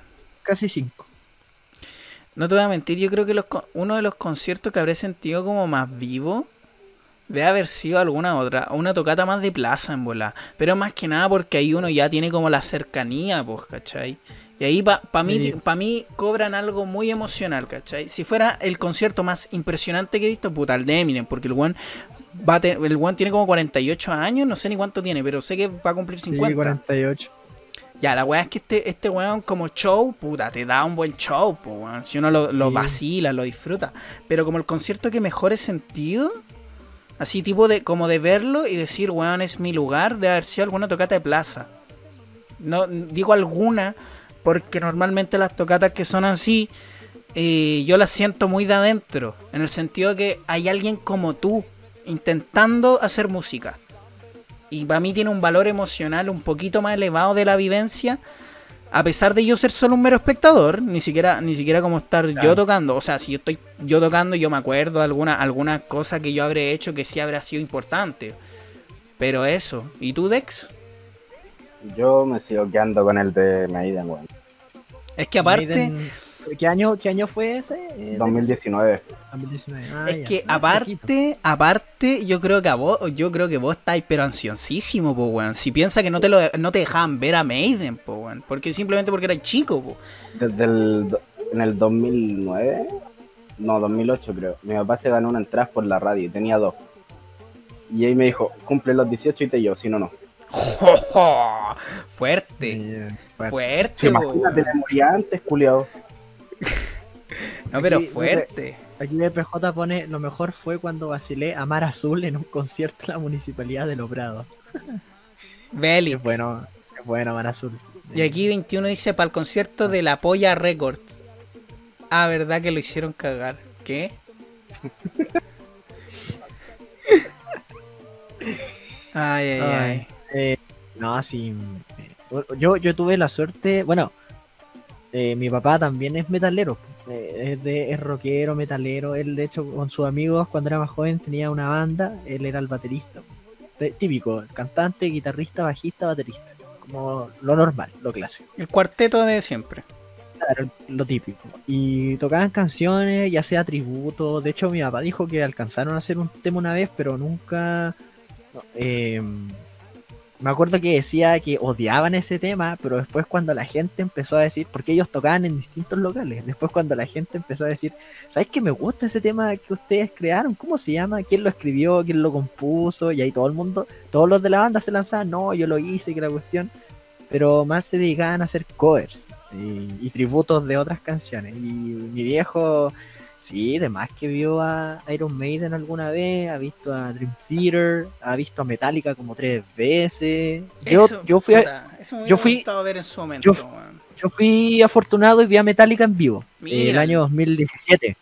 Casi cinco. No te voy a mentir, yo creo que los, uno de los conciertos que habré sentido como más vivo debe haber sido alguna otra, una tocata más de plaza en bola. Pero más que nada porque ahí uno ya tiene como la cercanía, pues, ¿cachai? Y ahí para mí, Sí. pa mí cobran algo muy emocional, ¿cachai? Si fuera el concierto más impresionante que he visto, puta, el de Eminem, porque el one va a el one tiene como 48 años, no sé ni cuánto tiene, pero sé que va a cumplir Sí, 50. 48. Ya, la weá es que este, este weón como show, puta, te da un buen show, po, weón. Si uno lo, lo Sí. vacila, lo disfruta. Pero como el concierto que mejor he sentido, así tipo de, como de verlo y decir, weón, es mi lugar, de haber sido alguna tocata de plaza. No, digo alguna, porque normalmente las tocatas que son así, eh, yo las siento muy de adentro. En el sentido de que hay alguien como tú, intentando hacer música. Y para mí tiene un valor emocional un poquito más elevado de la vivencia. A pesar de yo ser solo un mero espectador, ni siquiera, ni siquiera como estar yo tocando. O sea, si yo estoy yo tocando, yo me acuerdo de alguna, alguna cosa que yo habré hecho que sí habrá sido importante. Pero eso. ¿Y tú, Dex? Yo me sigo quedando con el de Maiden, weón. Es que aparte, Maiden- ¿Qué año, ¿Qué año fue ese? Eh, 2019. 2019. Ah, es ya, que aparte, aparte, yo creo que a vos, yo creo que vos estáis pero ansiosísimo, po, weón. Si piensa que no te lo no te dejaban ver a Maiden, po, weón. Porque simplemente porque eras chico, po. Desde el, en el 2009, no, 2008 creo, mi papá se ganó una entrada por la radio y tenía dos. Y ahí me dijo, cumple los 18 y te llevo, si no, no. Fuerte. Bueno. Fuerte, po, Imagínate, me moría antes, culiado. No, pero Aquí, fuerte. Aquí BPJ pone, lo mejor fue cuando vacilé a Mar Azul en un concierto en la municipalidad de Lobrado. Belly. Es bueno, es bueno Mar Azul. Y aquí 21 dice para el concierto de la Polla Records. Ah, verdad que lo hicieron cagar. ¿Qué? Ay, ay, ay. Ay. Eh, no, sí. eh, Yo, yo tuve la suerte, bueno, eh, mi papá también es metalero, eh, es, de, es rockero, metalero. Él, de hecho, con sus amigos, cuando era más joven, tenía una banda, él era el baterista. Típico, cantante, guitarrista, bajista, baterista. Como lo normal, lo clásico. El cuarteto de siempre. Claro, lo típico. Y tocaban canciones, ya sea tributo. De hecho, mi papá dijo que alcanzaron a hacer un tema una vez, pero nunca. eh, me acuerdo que decía que odiaban ese tema, pero después cuando la gente empezó a decir, porque ellos tocaban en distintos locales, después cuando la gente empezó a decir, ¿sabes que me gusta ese tema que ustedes crearon? ¿Cómo se llama? ¿Quién lo escribió? ¿Quién lo compuso? Y ahí todo el mundo, todos los de la banda se lanzaban, no, yo lo hice, que la cuestión, pero más se dedicaban a hacer covers y, y tributos de otras canciones. Y mi viejo, sí, de más que vio a Iron Maiden alguna vez, ha visto a Dream Theater, ha visto a Metallica como tres veces. Yo, Eso, yo, fui, a- puta, eso me yo fui- gustado ver en su momento, yo- fui afortunado y vi a Metallica en vivo eh, el Mira. año 2017.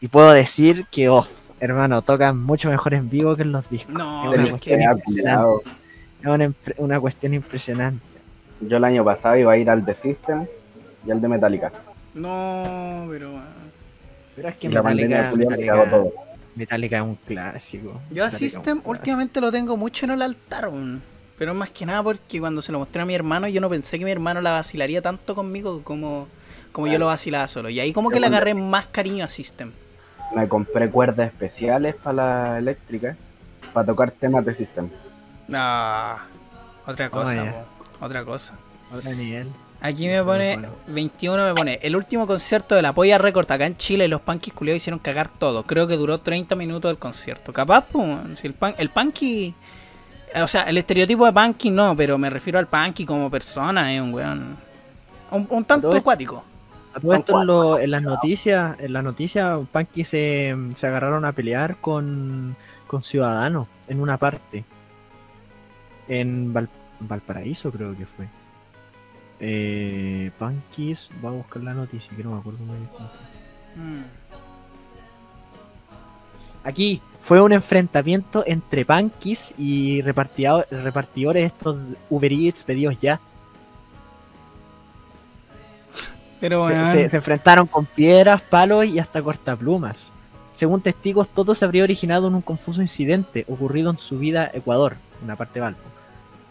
Y puedo decir que, oh, hermano, tocan mucho mejor en vivo que en los discos. No, Es pero una es que. Es una, una cuestión impresionante. Yo el año pasado iba a ir al The System y al de Metallica. No, pero. Pero es que Metallica, Metallica-. Metallica es un clásico. Yo a un System últimamente lo tengo mucho en el altar, weón. pero más que nada porque cuando se lo mostré a mi hermano, yo no pensé que mi hermano la vacilaría tanto conmigo como, como yo lo vacilaba solo. Y ahí como que le agarré más cariño a System. Me compré cuerdas especiales para la eléctrica para tocar temas de System. Ah, otra cosa, po, otra cosa. Otro nivel. Aquí me pone, 21 me pone, el último concierto de la Polla Record acá en Chile, los Punkies culiados hicieron cagar todo. Creo que duró 30 minutos el concierto. Capaz, pues, si el, pan, el Punky, o sea, el estereotipo de Punky no, pero me refiero al Punky como persona, es un weón, un, un tanto acuático. A todo esto en, lo- en las noticias, en las noticias, Punky se, se agarraron a pelear con, con Ciudadanos en una parte. En Val- Valparaíso creo que fue. Eh, voy a buscar la noticia que no me acuerdo muy bien. cómo fue. Mm. Aquí fue un enfrentamiento entre Punkis y repartidores estos Uber Eats pedidos ya. Pero Se, weón, se- se enfrentaron con piedras, palos y hasta cortaplumas. Según testigos, todo se habría originado en un confuso incidente ocurrido en su vida Ecuador, una parte de Valpo.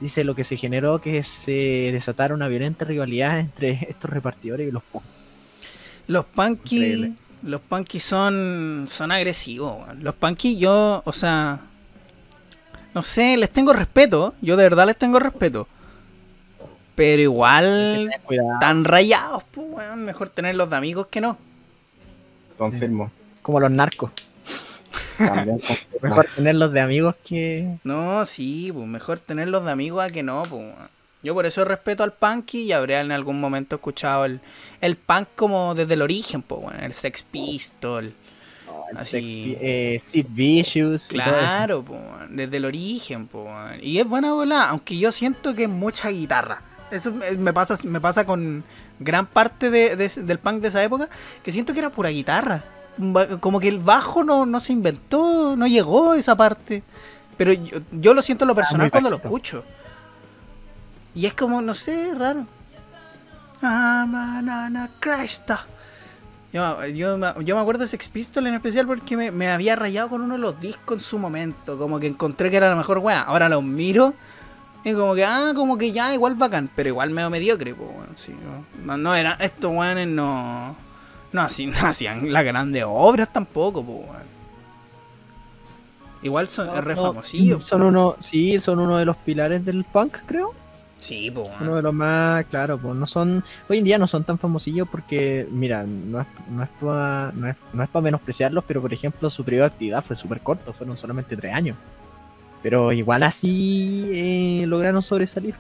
Dice lo que se generó que se desatara una violenta rivalidad entre estos repartidores y los punks. los Punky, Increíble. los Punky son, son agresivos. Los Punky yo, o sea, no sé, les tengo respeto, yo de verdad les tengo respeto. Pero igual tan rayados, pues, weón, mejor tenerlos de amigos que no. Confirmo. Como los narcos. También. Mejor tenerlos de amigos que. No, sí, pues mejor tenerlos de amigos a que no, pues. Yo por eso respeto al punky y habría en algún momento escuchado el, el punk como desde el origen, pues, bueno, el Sex Pistol. el Así. Sex Pi- eh, Sid Vicious. Claro, desde el origen. Y es buena bola, aunque yo siento que es mucha guitarra. Eso me pasa, me pasa con gran parte de- del punk de esa época, que siento que era pura guitarra. Como que el bajo no, no se inventó, no llegó a esa parte. Pero yo, yo lo siento en lo personal muy cuando lo escucho. Y es como, no sé, raro. Ah. Yo, yo, me- yo me acuerdo de Sex Pistol en especial porque me, me había rayado con uno de los discos en su momento. Como que encontré que era la mejor weá. Ahora los miro y como que, ah, como que ya, igual bacán. Pero igual medio mediocre, pues, bueno, sí, no, no, no eran, estos weones no, no, hacían, no hacían las grandes obras tampoco, pues, weón. Igual son es re No, famosillos. Son uno, sí, son uno de los pilares del punk, creo. Sí, pues. Uno de los más, claro, pues no son, hoy en día no son tan famosillos porque, mira, no es, no es para no es, no es pa menospreciarlos, pero por ejemplo su periodo de actividad fue súper corto, fueron solamente tres años. Pero igual así eh, lograron sobresalir.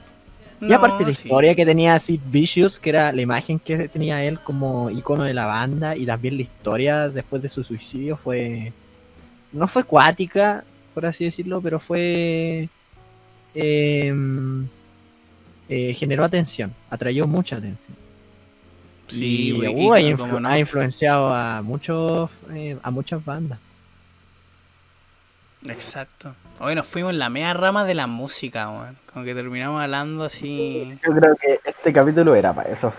Y aparte la sí. historia que tenía Sid Vicious, que era la imagen que tenía él como icono de la banda, y también la historia después de su suicidio fue, no fue cuática, por así decirlo, pero fue... em, eh, generó atención, atrayó mucha atención. Sí, y, güey, uh, ha, y influ- cómo no. ha influenciado a muchos eh, a muchas bandas. Exacto. Hoy nos fuimos en la media rama de la música, weón. Como que terminamos hablando así. Yo creo que este capítulo era para eso.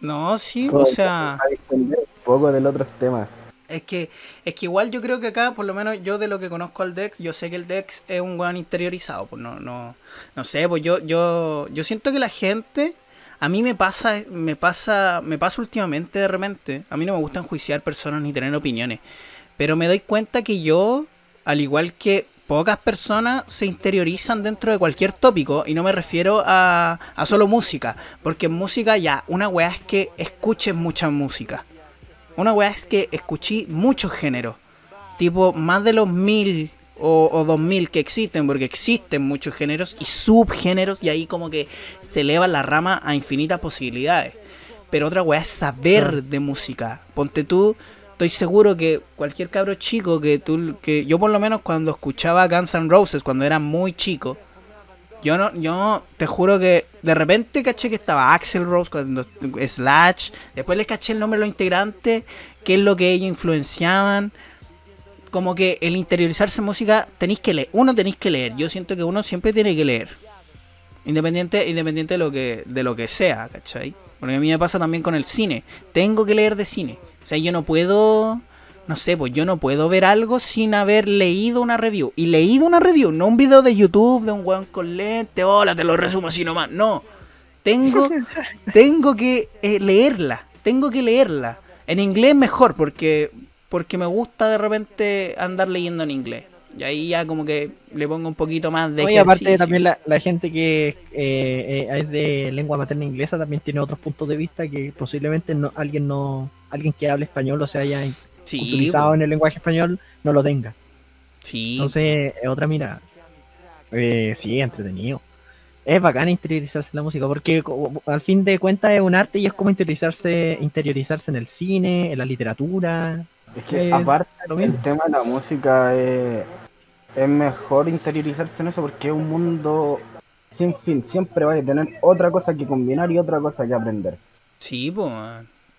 No, sí, Como o sea. Un poco del otro tema. Es que, es que igual yo creo que acá, por lo menos yo de lo que conozco al Dex, yo sé que el Dex es un weón interiorizado, pues no, no, no sé, pues yo, yo, yo siento que la gente, a mí me pasa, me pasa, me pasa últimamente de repente, a mí no me gusta enjuiciar personas ni tener opiniones, pero me doy cuenta que yo, al igual que pocas personas, se interiorizan dentro de cualquier tópico, y no me refiero a, a solo música, porque en música ya, una weá es que escuches mucha música. Una weá es que escuché muchos géneros. Tipo, más de los mil o, o dos mil que existen, porque existen muchos géneros y subgéneros, y ahí como que se eleva la rama a infinitas posibilidades. Pero otra weá es saber de música. Ponte tú, estoy seguro que cualquier cabro chico que tú, que yo por lo menos cuando escuchaba Guns N' Roses, cuando era muy chico, yo no, yo te juro que de repente caché que estaba Axel Rose, cuando Slash, después les caché el nombre de los integrantes, qué es lo que ellos influenciaban. Como que el interiorizarse en música tenéis que leer, uno tenéis que leer. Yo siento que uno siempre tiene que leer. Independiente, independiente de lo que, de lo que sea, ¿cachai? Porque a mí me pasa también con el cine. Tengo que leer de cine. O sea, yo no puedo no sé, pues yo no puedo ver algo sin haber leído una review. Y leído una review, no un video de YouTube de un weón con lente, hola, te lo resumo así nomás. No, tengo, tengo que eh, leerla, tengo que leerla. En inglés mejor, porque, porque me gusta de repente andar leyendo en inglés. Y ahí ya como que le pongo un poquito más de y aparte también la, la gente que eh, eh, es de lengua materna inglesa también tiene otros puntos de vista que posiblemente no, alguien no alguien que hable español o se haya Sí, utilizado en el lenguaje español no lo tenga. sí. Entonces, es otra mirada. Eh, sí, entretenido. Es bacán interiorizarse en la música, porque al fin de cuentas es un arte y es como interiorizarse, interiorizarse en el cine, en la literatura. Es que Eh, aparte lo el tema de la música es, es mejor interiorizarse en eso porque es un mundo sin fin. Siempre vas a tener otra cosa que combinar y otra cosa que aprender. Sí, pues.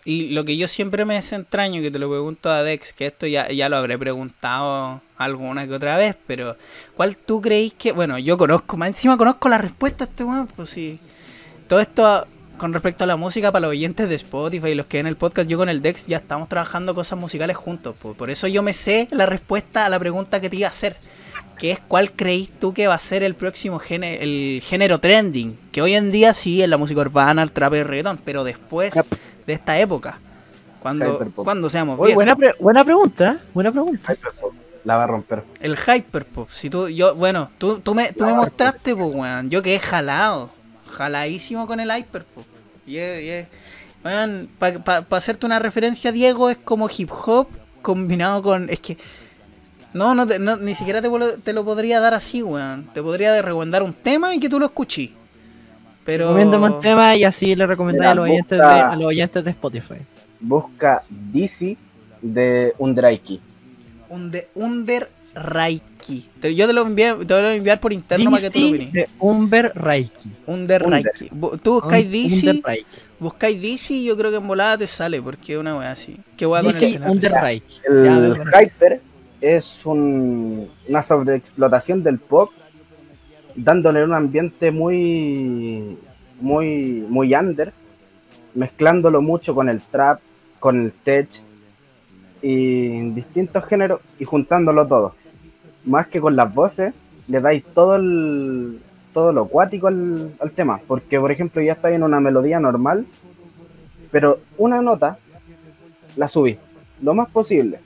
Y lo que yo siempre me desentraño, que te lo pregunto a Dex, que esto ya, ya lo habré preguntado alguna que otra vez, pero ¿cuál tú creéis que.? Bueno, yo conozco, más encima conozco la respuesta a este weón, pues sí. Todo esto con respecto a la música para los oyentes de Spotify y los que ven el podcast, yo con el Dex ya estamos trabajando cosas musicales juntos, pues. Por eso yo me sé la respuesta a la pregunta que te iba a hacer. Que es cuál creéis tú que va a ser el próximo género, el género trending. Que hoy en día sí es la música urbana, el trap y el reggaetón, pero después Yep. de esta época. Cuando, cuando seamos Oye, buena, pre- buena pregunta, ¿eh? buena pregunta. La va a romper. El hyperpop. Si tú, yo, bueno, tú, tú me, tú me mostraste, pues, weón. Yo quedé jalado. Jaladísimo con el hyperpop. Y es, y es- weón, para hacerte una referencia, Diego, es como hip hop combinado con. Es que. No, no, te- no, ni siquiera te, lo- te lo podría dar así, weón. Te podría recomendar un tema y que tú lo escuchís. Pero. Recomiéndame un tema y así le recomendáis a los, Mira, oyentes de, busca- a los oyentes de Spotify. Busca DC de Undraiki. Under, Under Reiki. Te- Yo te lo, envié, te lo voy a enviar por interno para que tú lo de Umber Reiki. Under. Bu- Tú buscáis DC, buscáis DC y yo creo que en volada te sale, porque es una wea así. ¿Qué wea con el Under Reiki. Ya, El veo. Hyper es un- una sobreexplotación del pop, dándole un ambiente muy, muy, muy under, mezclándolo mucho con el trap, con el tech y distintos géneros y juntándolo todo. Más que con las voces, le dais todo el todo lo acuático al, tema, porque por ejemplo ya está en una melodía normal, pero una nota la subí lo más posible,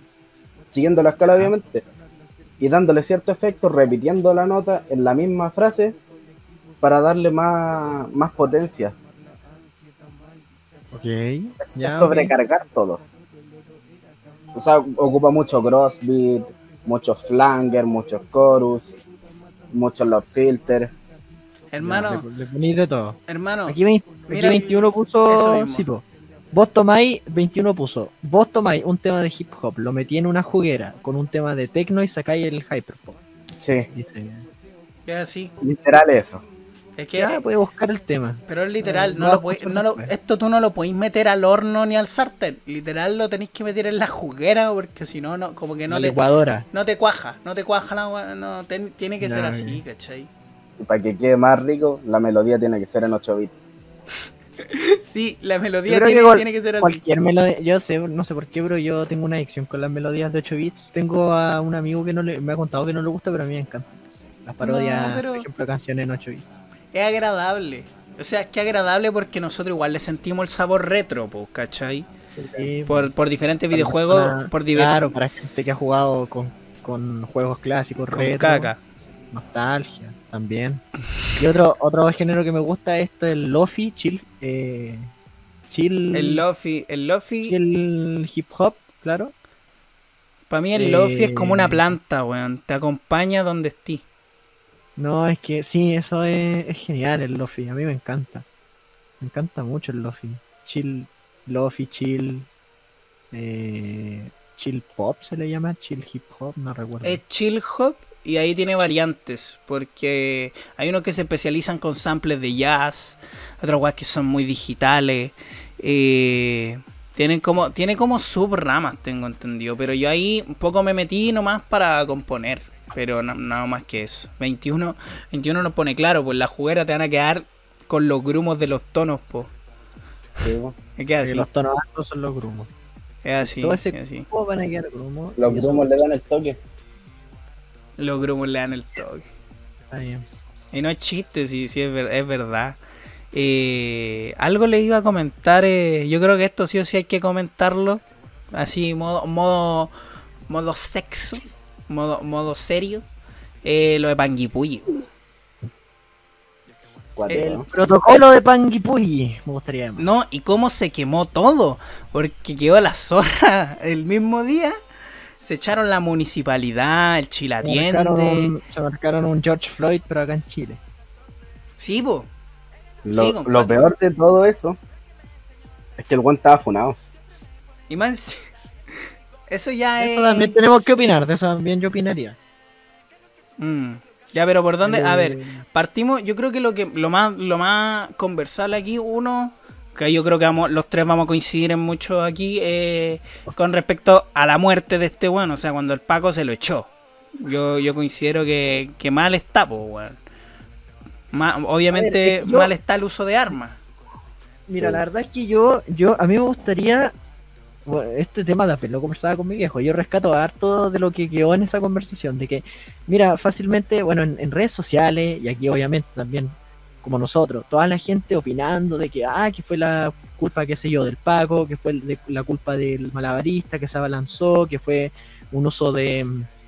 siguiendo la escala obviamente, y dándole cierto efecto, repitiendo la nota en la misma frase para darle más, más potencia. Ok. Es, Ya, es ok. sobrecargar todo. O sea, ocupa mucho cross beat, muchos flanger, muchos chorus, muchos love filter. Hermano, Le, le de todo. hermano, Aquí, aquí mira, 21 eso puso. mismo. Vos tomáis, 21 puso. Vos tomáis un tema de hip hop, lo metí en una juguera con un tema de techno y sacáis el hyperpop. Sí, Dice. es así. literal eso. Es que, Ya puede buscar el tema. pero es literal, No, no, no lo podéis- no lo- esto tú no lo podéis meter al horno ni al sartén. Literal lo tenéis que meter en la juguera porque si no, no como que no la te, licuadora. no te cuaja, no te cuaja la no, ten- tiene que ser así. ¿cachai? Y para que quede más rico, la melodía tiene que ser en 8 bits. Sí, la melodía tiene, que cual- tiene que ser así. Cualquier melodía, yo sé, no sé por qué, pero yo tengo una adicción con las melodías de 8 bits. Tengo a un amigo que no le, me ha contado que no le gusta, pero a mí me encanta. Las parodias, No, pero- por ejemplo, canciones en 8 bits. Es agradable. O sea, es que agradable porque nosotros igual le sentimos el sabor retro, pues, ¿cachai? Sí, Por, por diferentes videojuegos, por diversos... Claro, para gente que ha jugado con, con juegos clásicos, con retro, caca. nostalgia también. Y otro otro género que me gusta es el lofi, chill, eh, chill, El lofi, el lofi, chill hip hop, claro. para mí el lofi es como una Eh. planta, weón. Te acompaña donde estés. No, es que sí, eso es, es genial el lofi, a mí me encanta. Me encanta mucho el lofi. Chill, lofi, chill, eh, chill pop se le llama, chill hip hop, no recuerdo. Es chill hop y ahí tiene variantes, porque hay unos que se especializan con samples de jazz, otros weas que son muy digitales. eh, tienen como, tiene como subramas, tengo entendido, pero yo ahí un poco me metí nomás para componer, pero na- nada más que eso. 21, 21 nos pone claro, pues la juguera te van a quedar con los grumos de los tonos, po. Sí, así. los tonos altos son los grumos. Es así, Todo ese es así. grupo van a quedar grumos. Los grumos le dan el toque. Los grumos le dan el toque. está bien. Y no es chiste, sí, sí es, ver- es verdad. Eh, algo le iba a comentar, eh, yo creo que esto sí o sí hay que comentarlo. Así, modo, modo, modo sexo, modo, modo serio. Eh, lo de Panguipulli. El ¿no? Protocolo de Panguipulli, me gustaría llamar. No, y cómo se quemó todo. Porque quedó la zorra el mismo día. Se echaron la municipalidad, el Se chilatiende. marcaron, un, se marcaron un George Floyd, pero acá en Chile. Sí, po. Lo, Sí, compadre. lo peor de todo eso es que el guante estaba funado. Y más. Eso ya es. Eso también tenemos que opinar, de eso también yo opinaría. Mm. Ya, pero ¿por dónde? A Eh, ver, partimos. Yo creo que lo que lo más lo más conversable aquí, uno, que yo creo que vamos, los tres vamos a coincidir en mucho aquí, eh, con respecto a la muerte de este weón. O sea, cuando el Paco se lo echó. Yo, yo considero que, que mal está, pues, weón. Ma- obviamente, A ver, es que yo- mal está el uso de armas. Mira, Sí. la verdad es que yo, yo, a mí me gustaría, bueno, este tema de lo conversaba con mi viejo, yo rescato harto de lo que quedó en esa conversación, de que, mira, fácilmente, bueno, en, en redes sociales, y aquí obviamente también, como nosotros, toda la gente opinando de que, ah, que fue la culpa, qué sé yo, del Paco, que fue la culpa del malabarista, que se abalanzó, que fue un uso de,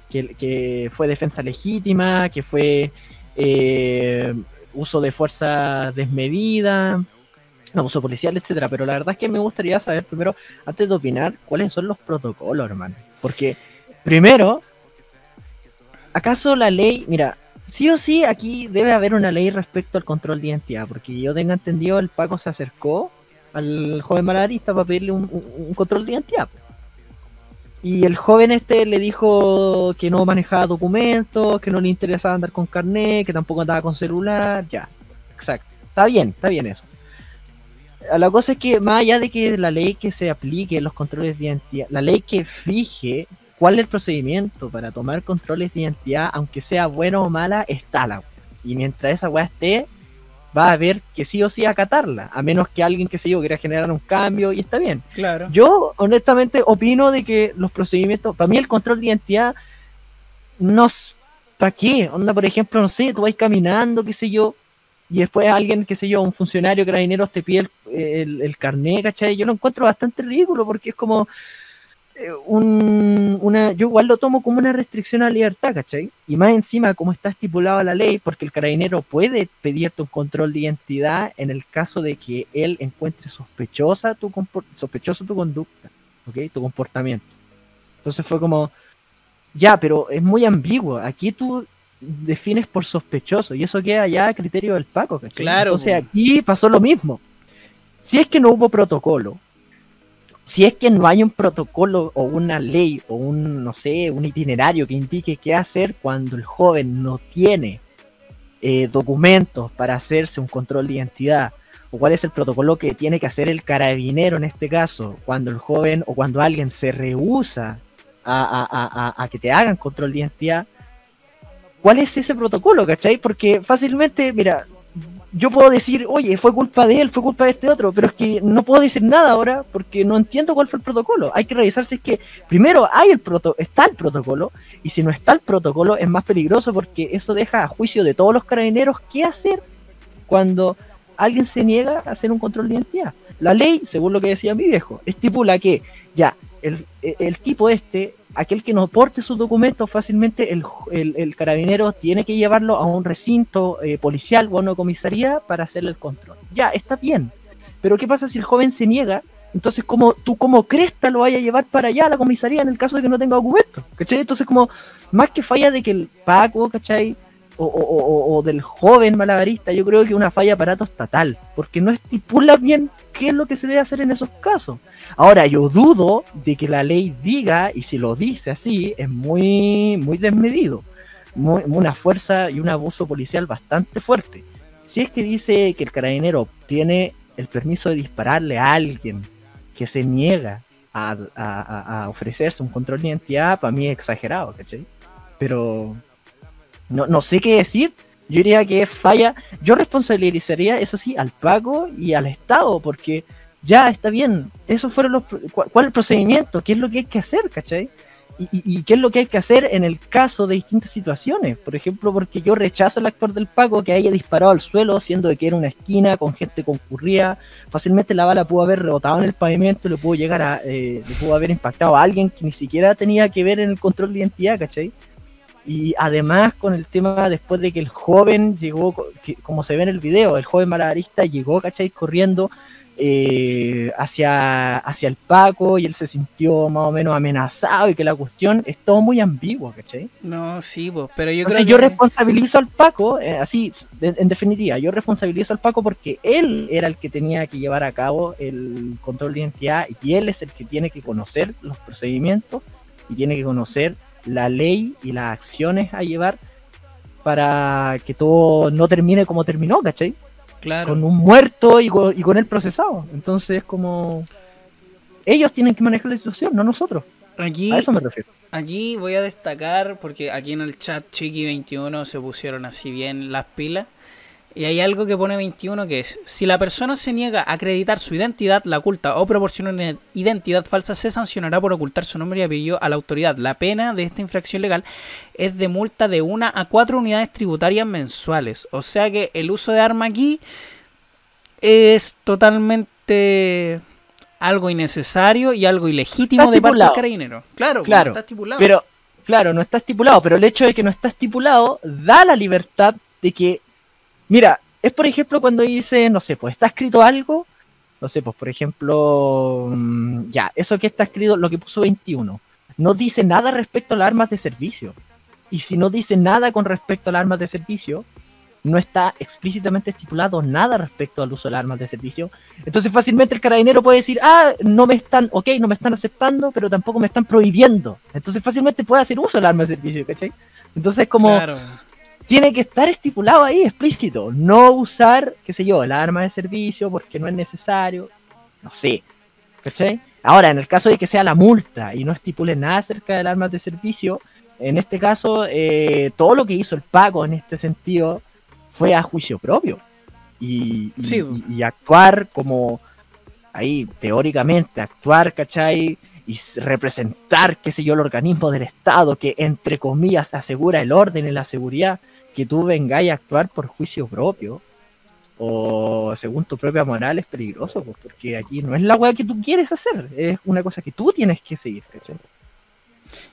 que, que fue defensa legítima, que fue eh, uso de fuerza desmedida, abuso policial, etcétera. Pero la verdad es que me gustaría saber primero, antes de opinar, cuáles son los protocolos, hermano. Porque, primero, ¿acaso la ley, mira, sí o sí aquí debe haber una ley respecto al control de identidad? Porque yo tenga entendido, el Paco se acercó al joven malabarista para pedirle un, control de identidad. Y el joven este le dijo que no manejaba documentos, que no le interesaba andar con carnet, que tampoco andaba con celular, ya. Exacto. Está bien, está bien eso. La cosa es que más allá de que la ley que se aplique los controles de identidad, la ley que fije cuál es el procedimiento para tomar controles de identidad, aunque sea buena o mala, está la wea. Y mientras esa weá esté, va a haber que sí o sí acatarla, a menos que alguien, que sé yo, quiera generar un cambio y está bien. Claro. Yo, honestamente, opino de que los procedimientos, para mí el control de identidad, no ¿para qué? Onda, por ejemplo, no sé, tú vas caminando, qué sé yo, y después alguien, qué sé yo, un funcionario carabineros te pide el, el, el carnet, ¿cachai? Yo lo encuentro bastante ridículo porque es como un, una, yo igual lo tomo como una restricción a la libertad, ¿cachai? Y más encima, como está estipulado la ley, porque el carabinero puede pedirte un control de identidad en el caso de que él encuentre sospechosa tu sospechoso tu conducta, ¿ok? Tu comportamiento. Entonces fue como, ya, pero es muy ambiguo. Aquí tú defines por sospechoso y eso queda ya a criterio del Paco, ¿cachai? Claro, Entonces aquí pasó lo mismo. Si es que no hubo protocolo, si es que no hay un protocolo o una ley o un, no sé, un itinerario que indique qué hacer cuando el joven no tiene eh, documentos para hacerse un control de identidad, o cuál es el protocolo que tiene que hacer el carabinero en este caso, cuando el joven o cuando alguien se rehúsa a, a- a- a- que te hagan control de identidad, ¿cuál es ese protocolo, cachai? Porque fácilmente, mira, yo puedo decir, oye, fue culpa de él, fue culpa de este otro, pero es que no puedo decir nada ahora porque no entiendo cuál fue el protocolo. Hay que revisar si es que primero hay el proto está el protocolo y si no está el protocolo es más peligroso porque eso deja a juicio de todos los carabineros qué hacer cuando alguien se niega a hacer un control de identidad. La ley, según lo que decía mi viejo, estipula que ya el, el tipo este, aquel que no porte sus documentos fácilmente, el, el- carabinero tiene que llevarlo a un recinto eh, policial o a una comisaría para hacerle el control. Ya, está bien. Pero ¿qué pasa si el joven se niega? Entonces, como tú como cresta lo vaya a llevar para allá a la comisaría en el caso de que no tenga documentos? ¿Cachai? Entonces, como más que falla de que el Paco, ¿cachai? O, o- o- del joven malabarista, yo creo que una falla aparato estatal, porque no estipula bien qué es lo que se debe hacer en esos casos. Ahora, yo dudo de que la ley diga, y si lo dice así, es muy, muy desmedido. Muy- una fuerza y un abuso policial bastante fuerte. Si es que dice que el carabinero tiene el permiso de dispararle a alguien que se niega a- a- a ofrecerse un control de identidad, para mí es exagerado, ¿cachai? Pero no, no sé qué decir. Yo diría que falla. Yo responsabilizaría, eso sí, al Paco y al Estado, porque ya está bien, eso fueron los, ¿cuál el procedimiento? ¿Qué es lo que hay que hacer, cachai? Y, y- y qué es lo que hay que hacer en el caso de distintas situaciones. Por ejemplo, porque yo rechazo al actor del Paco que haya disparado al suelo, siendo de que era una esquina con gente concurrida. Fácilmente la bala pudo haber rebotado en el pavimento, le pudo llegar a, eh, le pudo haber impactado a alguien que ni siquiera tenía que ver en el control de identidad, ¿cachai? Y además con el tema después de que el joven llegó, que, como se ve en el video, el joven malabarista llegó, ¿cachai? Corriendo eh, hacia, hacia el Paco y él se sintió más o menos amenazado y que la cuestión es todo muy ambiguo, ¿cachai? No, sí, pues, pero yo Entonces creo yo que... responsabilizo al Paco, eh, así, de- en definitiva, yo responsabilizo al Paco porque él era el que tenía que llevar a cabo el control de identidad y él es el que tiene que conocer los procedimientos y tiene que conocer la ley y las acciones a llevar para que todo no termine como terminó, ¿cachai? Claro. Con un muerto y con, y con él procesado. Entonces, como... Ellos tienen que manejar la situación, no nosotros. Aquí, A eso me refiero. aquí voy a destacar, porque aquí en el chat Chiqui21 se pusieron así bien las pilas. Y hay algo que pone 21 que es, si la persona se niega a acreditar su identidad, la oculta o proporciona una identidad falsa, se sancionará por ocultar su nombre y apellido a la autoridad. La pena de esta infracción legal es de multa de 1 a 4 unidades tributarias mensuales. O sea que el uso de arma aquí es totalmente algo innecesario y algo ilegítimo Está de parte del estipulado. carabinero. Claro, Claro, está estipulado. Pero, claro, no está estipulado, pero el hecho de que no está estipulado da la libertad de que, mira, es por ejemplo cuando dice, no sé, pues está escrito algo, no sé, pues por ejemplo, mm, ya, eso que está escrito, lo que puso 21, no dice nada respecto a las armas de servicio. Y si no dice nada con respecto a las armas de servicio, no está explícitamente estipulado nada respecto al uso de las armas de servicio. Entonces fácilmente el carabinero puede decir, ah, no me están, ok, no me están aceptando, pero tampoco me están prohibiendo. Entonces fácilmente puede hacer uso del arma de servicio, ¿cachai? Entonces como. Tiene que estar estipulado ahí, explícito. No usar, qué sé yo, el arma de servicio porque no es necesario. No sé. ¿Cachai? Ahora, en el caso de que sea la multa y no estipule nada acerca del arma de servicio, en este caso, eh, todo lo que hizo el Paco en este sentido fue a juicio propio. Y, y- Sí. y- y actuar como ahí, teóricamente, actuar, ¿cachai? Y representar, qué sé yo, el organismo del Estado que, entre comillas, asegura el orden y la seguridad, que tú vengáis a actuar por juicio propio o según tu propia moral es peligroso, pues, porque aquí no es la weá que tú quieres hacer, es una cosa que tú tienes que seguir, ¿cachai?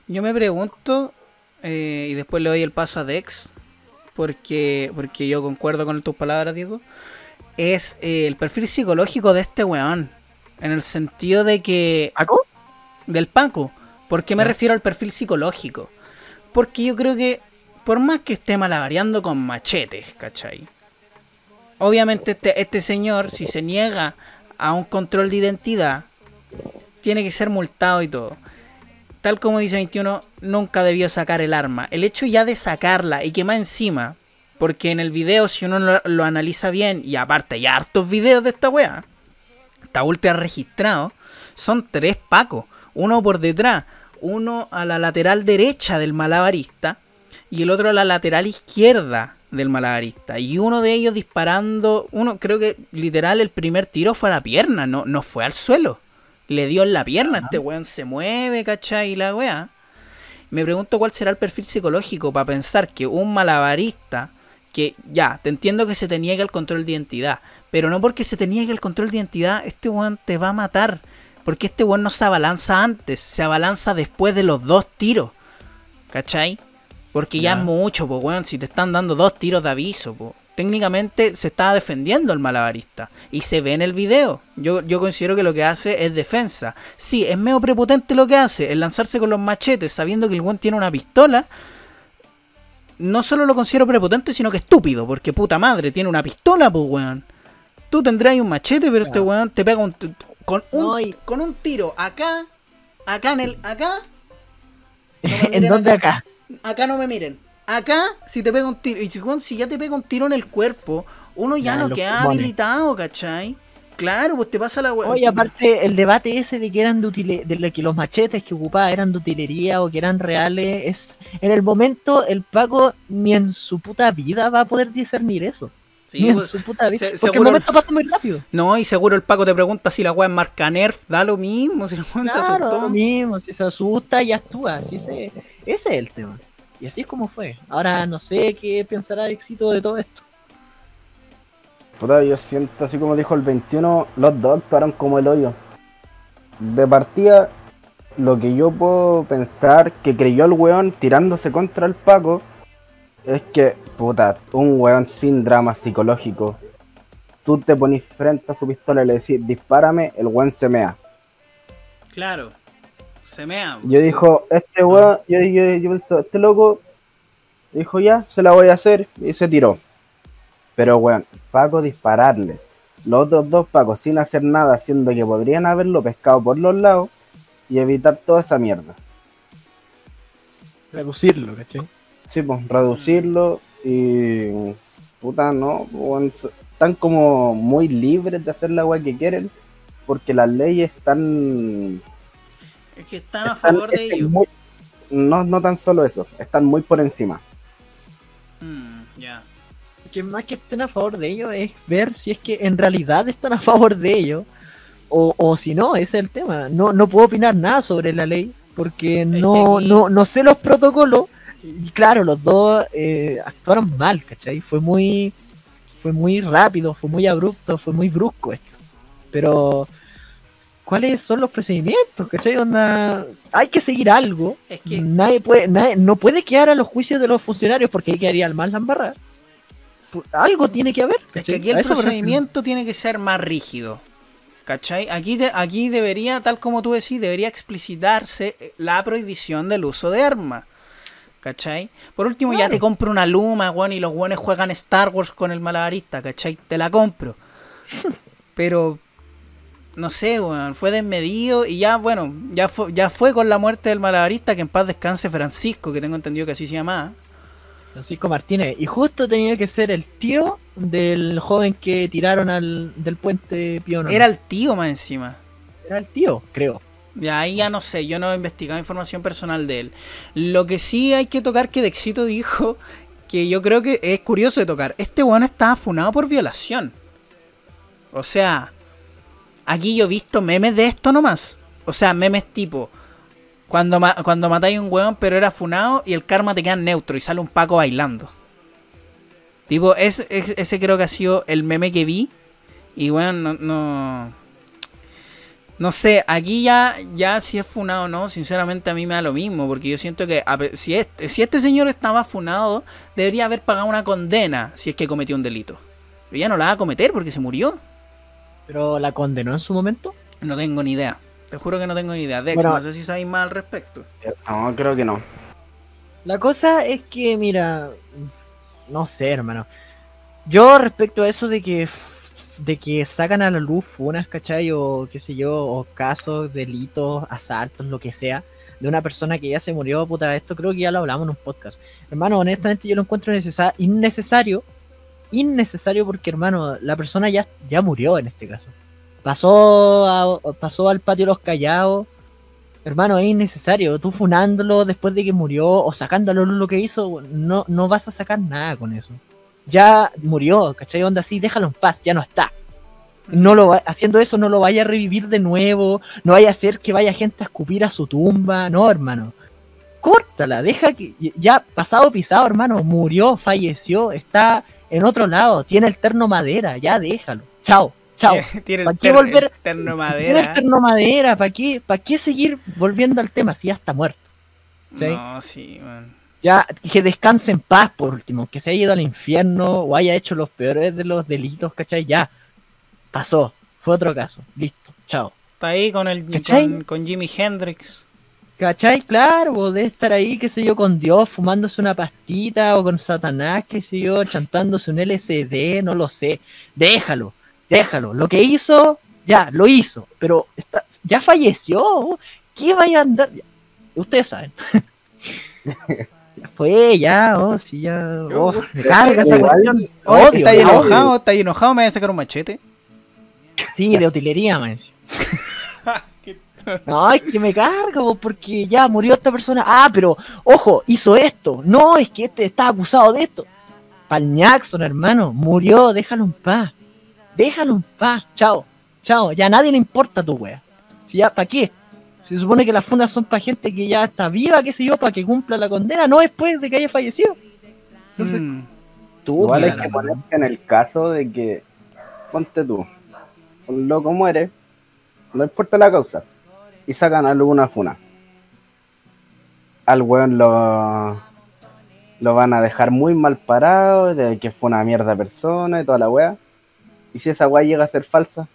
Yo me pregunto, eh, y después le doy el paso a Dex, porque, porque yo concuerdo con tus palabras, Diego, es eh, el perfil psicológico de este weón. En el sentido de que... ¿Paco? Del Paco. ¿Por qué me refiero al perfil psicológico? Porque yo creo que, por más que esté malabareando con machetes, ¿cachai? Obviamente este, este señor, si se niega a un control de identidad, tiene que ser multado y todo. Tal como dice 21, nunca debió sacar el arma. El hecho ya de sacarla y que más encima, porque en el video, si uno lo, lo analiza bien, y aparte hay hartos videos de esta wea, está ultra registrado, son tres pacos, uno por detrás, uno a la lateral derecha del malabarista y el otro a la lateral izquierda del malabarista. Y uno de ellos disparando, uno creo que literal el primer tiro fue a la pierna, no, no fue al suelo. Le dio en la pierna, este weón se mueve, ¿cachai? Y la weá. Me pregunto cuál será el perfil psicológico para pensar que un malabarista, que ya, te entiendo que se te niegue el control de identidad, pero no porque se te niegue el control de identidad, este weón te va a matar. Porque este weón no se abalanza antes, se abalanza después de los dos tiros. ¿Cachai? Porque ya Ya. es mucho, pues weón, si te están dando dos tiros de aviso, po. Técnicamente se estaba defendiendo el malabarista. Y se ve en el video. Yo, yo considero que lo que hace es defensa. Sí, es medio prepotente lo que hace, el lanzarse con los machetes sabiendo que el weón tiene una pistola. No solo lo considero prepotente, sino que estúpido, porque puta madre, tiene una pistola, pues weón. Tú tendrás un machete, pero este Claro. weón te pega un con un, No, con un tiro acá, acá en el. acá. No ¿En dónde acá? Acá no me miren. Acá, si te pega un tiro. Y si, si ya te pega un tiro en el cuerpo, uno ya Ya, no queda habilitado, ¿cachai? Claro, pues te pasa la weón. Oye, aparte, el debate ese de que eran de, utile- de que los machetes que ocupaba eran de utilería o que eran reales, es en el momento el Paco ni en su puta vida va a poder discernir eso. Sí, pues, su puta vida. se- Porque el momento pasa muy rápido. No, y seguro el Paco te pregunta si la weá es marca Nerf, da lo mismo, si el weón se Claro, asustó. lo mismo, si se asusta y actúa, así ese, ese es el tema. Y así es como fue. Ahora no sé qué pensará de éxito de todo esto. Puta, yo siento así como dijo el 21, los dos actuaron como el hoyo. De partida, lo que yo puedo pensar que creyó el weón tirándose contra el Paco es que, puta, un weón sin drama psicológico. Tú te ponís frente a su pistola y le decís, dispárame, el weón se mea. Claro, se mea. Yo dijo, este weón, yo, yo, yo pensé, este loco, dijo ya, se la voy a hacer, y se tiró. Pero weón, Paco dispararle. Los otros dos Pacos sin hacer nada, siendo que podrían haberlo pescado por los lados y evitar toda esa mierda. Reducirlo, ¿cachai? Sí, pues, reducirlo y. Puta, no, están como muy libres de hacer la weá que quieren, porque las leyes están Es que están a están- favor de están ellos. muy- no, no tan solo eso, están muy por encima. Mm, ya. Que más que estén a favor de ello es ver si es que en realidad están a favor de ello o, o si no, ese es el tema. No, no puedo opinar nada sobre la ley porque no, no, no sé los protocolos y claro, los dos eh, actuaron mal, ¿cachai? Fue muy, fue muy rápido, fue muy abrupto, fue muy brusco esto. Pero, ¿cuáles son los procedimientos? ¿Cachai? Onda, hay que seguir algo. Es que- Nadie puede, nadie, no puede quedar a los juicios de los funcionarios porque ahí quedaría el mal la Algo tiene que haber. Es que aquí el procedimiento tiene que ser más rígido. ¿Cachai? Aquí, de- aquí debería, tal como tú decís, debería explicitarse la prohibición del uso de armas. ¿Cachai? Por último, ya te compro una luma, weón, y los weones juegan Star Wars con el malabarista, ¿cachai? Te la compro. Pero, no sé, weón, fue desmedido y ya, bueno, ya fue, ya fue con la muerte del malabarista, que en paz descanse Francisco, que tengo entendido que así se llamaba. Francisco Martínez. Y justo tenía que ser el tío del joven que tiraron al, del puente Pío Nono. Era el tío más encima. Era el tío, creo. Ya ahí ya no sé, yo no he investigado información personal de él. Lo que sí hay que tocar que Dexito dijo, que yo creo que es curioso de tocar, este weón estaba funado por violación. O sea, aquí yo he visto memes de esto nomás. O sea, memes tipo, cuando, cuando matáis a un weón pero era funado y el karma te queda neutro y sale un Paco bailando. Tipo, es, es- ese creo que ha sido el meme que vi. Y bueno, no, no, no sé, aquí ya, ya si es funado o no, sinceramente a mí me da lo mismo, porque yo siento que a si este, si este señor estaba funado, debería haber pagado una condena si es que cometió un delito. Pero ya no la va a cometer porque se murió. Pero la condenó en su momento. No tengo ni idea. Te juro que no tengo ni idea. Dex, Bueno. no sé si sabéis más al respecto. No, creo que no. La cosa es que, mira, no sé, hermano. Yo respecto a eso de que de que sacan a la luz funas, ¿cachai? O qué sé yo, o casos, delitos, asaltos, lo que sea, de una persona que ya se murió, puta, esto creo que ya lo hablamos en un podcast. Hermano, honestamente yo lo encuentro necesa- innecesario, innecesario porque, hermano, la persona ya, ya murió en este caso. Pasó, pasó al patio de los callados, Hermano, es innecesario. Tú funándolo después de que murió o sacándolo lo que hizo, no, no vas a sacar nada con eso. Ya murió, ¿cachai? Onda así, déjalo en paz, ya no está. No lo va- haciendo eso no lo vaya a revivir de nuevo, no vaya a hacer que vaya gente a escupir a su tumba, no, hermano. Córtala, deja que ya pasado pisado, hermano, murió, falleció, está en otro lado, tiene el terno madera, ya déjalo. Chao, chao. Tiene ¿Para el, ter- volver- el terno Tiene madera. el terno madera, ¿para qué, ¿para qué seguir volviendo al tema si ya está muerto? ¿sí? No, sí, man. Ya, que descanse en paz por último, que se haya ido al infierno o haya hecho los peores de los delitos, ¿cachai? Ya, pasó, fue otro caso, listo, chao. Está ahí con el con, con Jimi Hendrix. ¿Cachai? Claro, vos de estar ahí, qué sé yo, con Dios, fumándose una pastita o con Satanás, qué sé yo, chantándose un LCD, no lo sé. Déjalo, déjalo. Lo que hizo, ya, lo hizo, pero está, ya falleció. ¿Qué vaya a andar? Ustedes saben. ya fue, ya, oh, sí, ya. Oh, me carga esa cuestión. Odio, ¿Está ahí enojado? ¿Está ahí enojado? ¿Me voy a sacar un machete? Sí, de utilería, man. No, es que me carga, po, porque ya murió esta persona. Ah, pero, ojo, hizo esto. No, es que este está acusado de esto. Pa'l Jackson, hermano. Murió, déjalo en paz. Déjalo en paz. Chao. Chao. Ya a nadie le importa tu wea. Si ya, ¿para qué? Se supone que las fundas son para gente que ya está viva, qué sé yo, para que cumpla la condena, no después de que haya fallecido. Entonces, Mm. tú, Igual que ponerte en el caso de que, ponte tú, un loco muere, no importa la causa, y sacan alguna funa. Al weón lo, lo van a dejar muy mal parado, de que fue una mierda persona y toda la wea. Y si esa wea llega a ser falsa,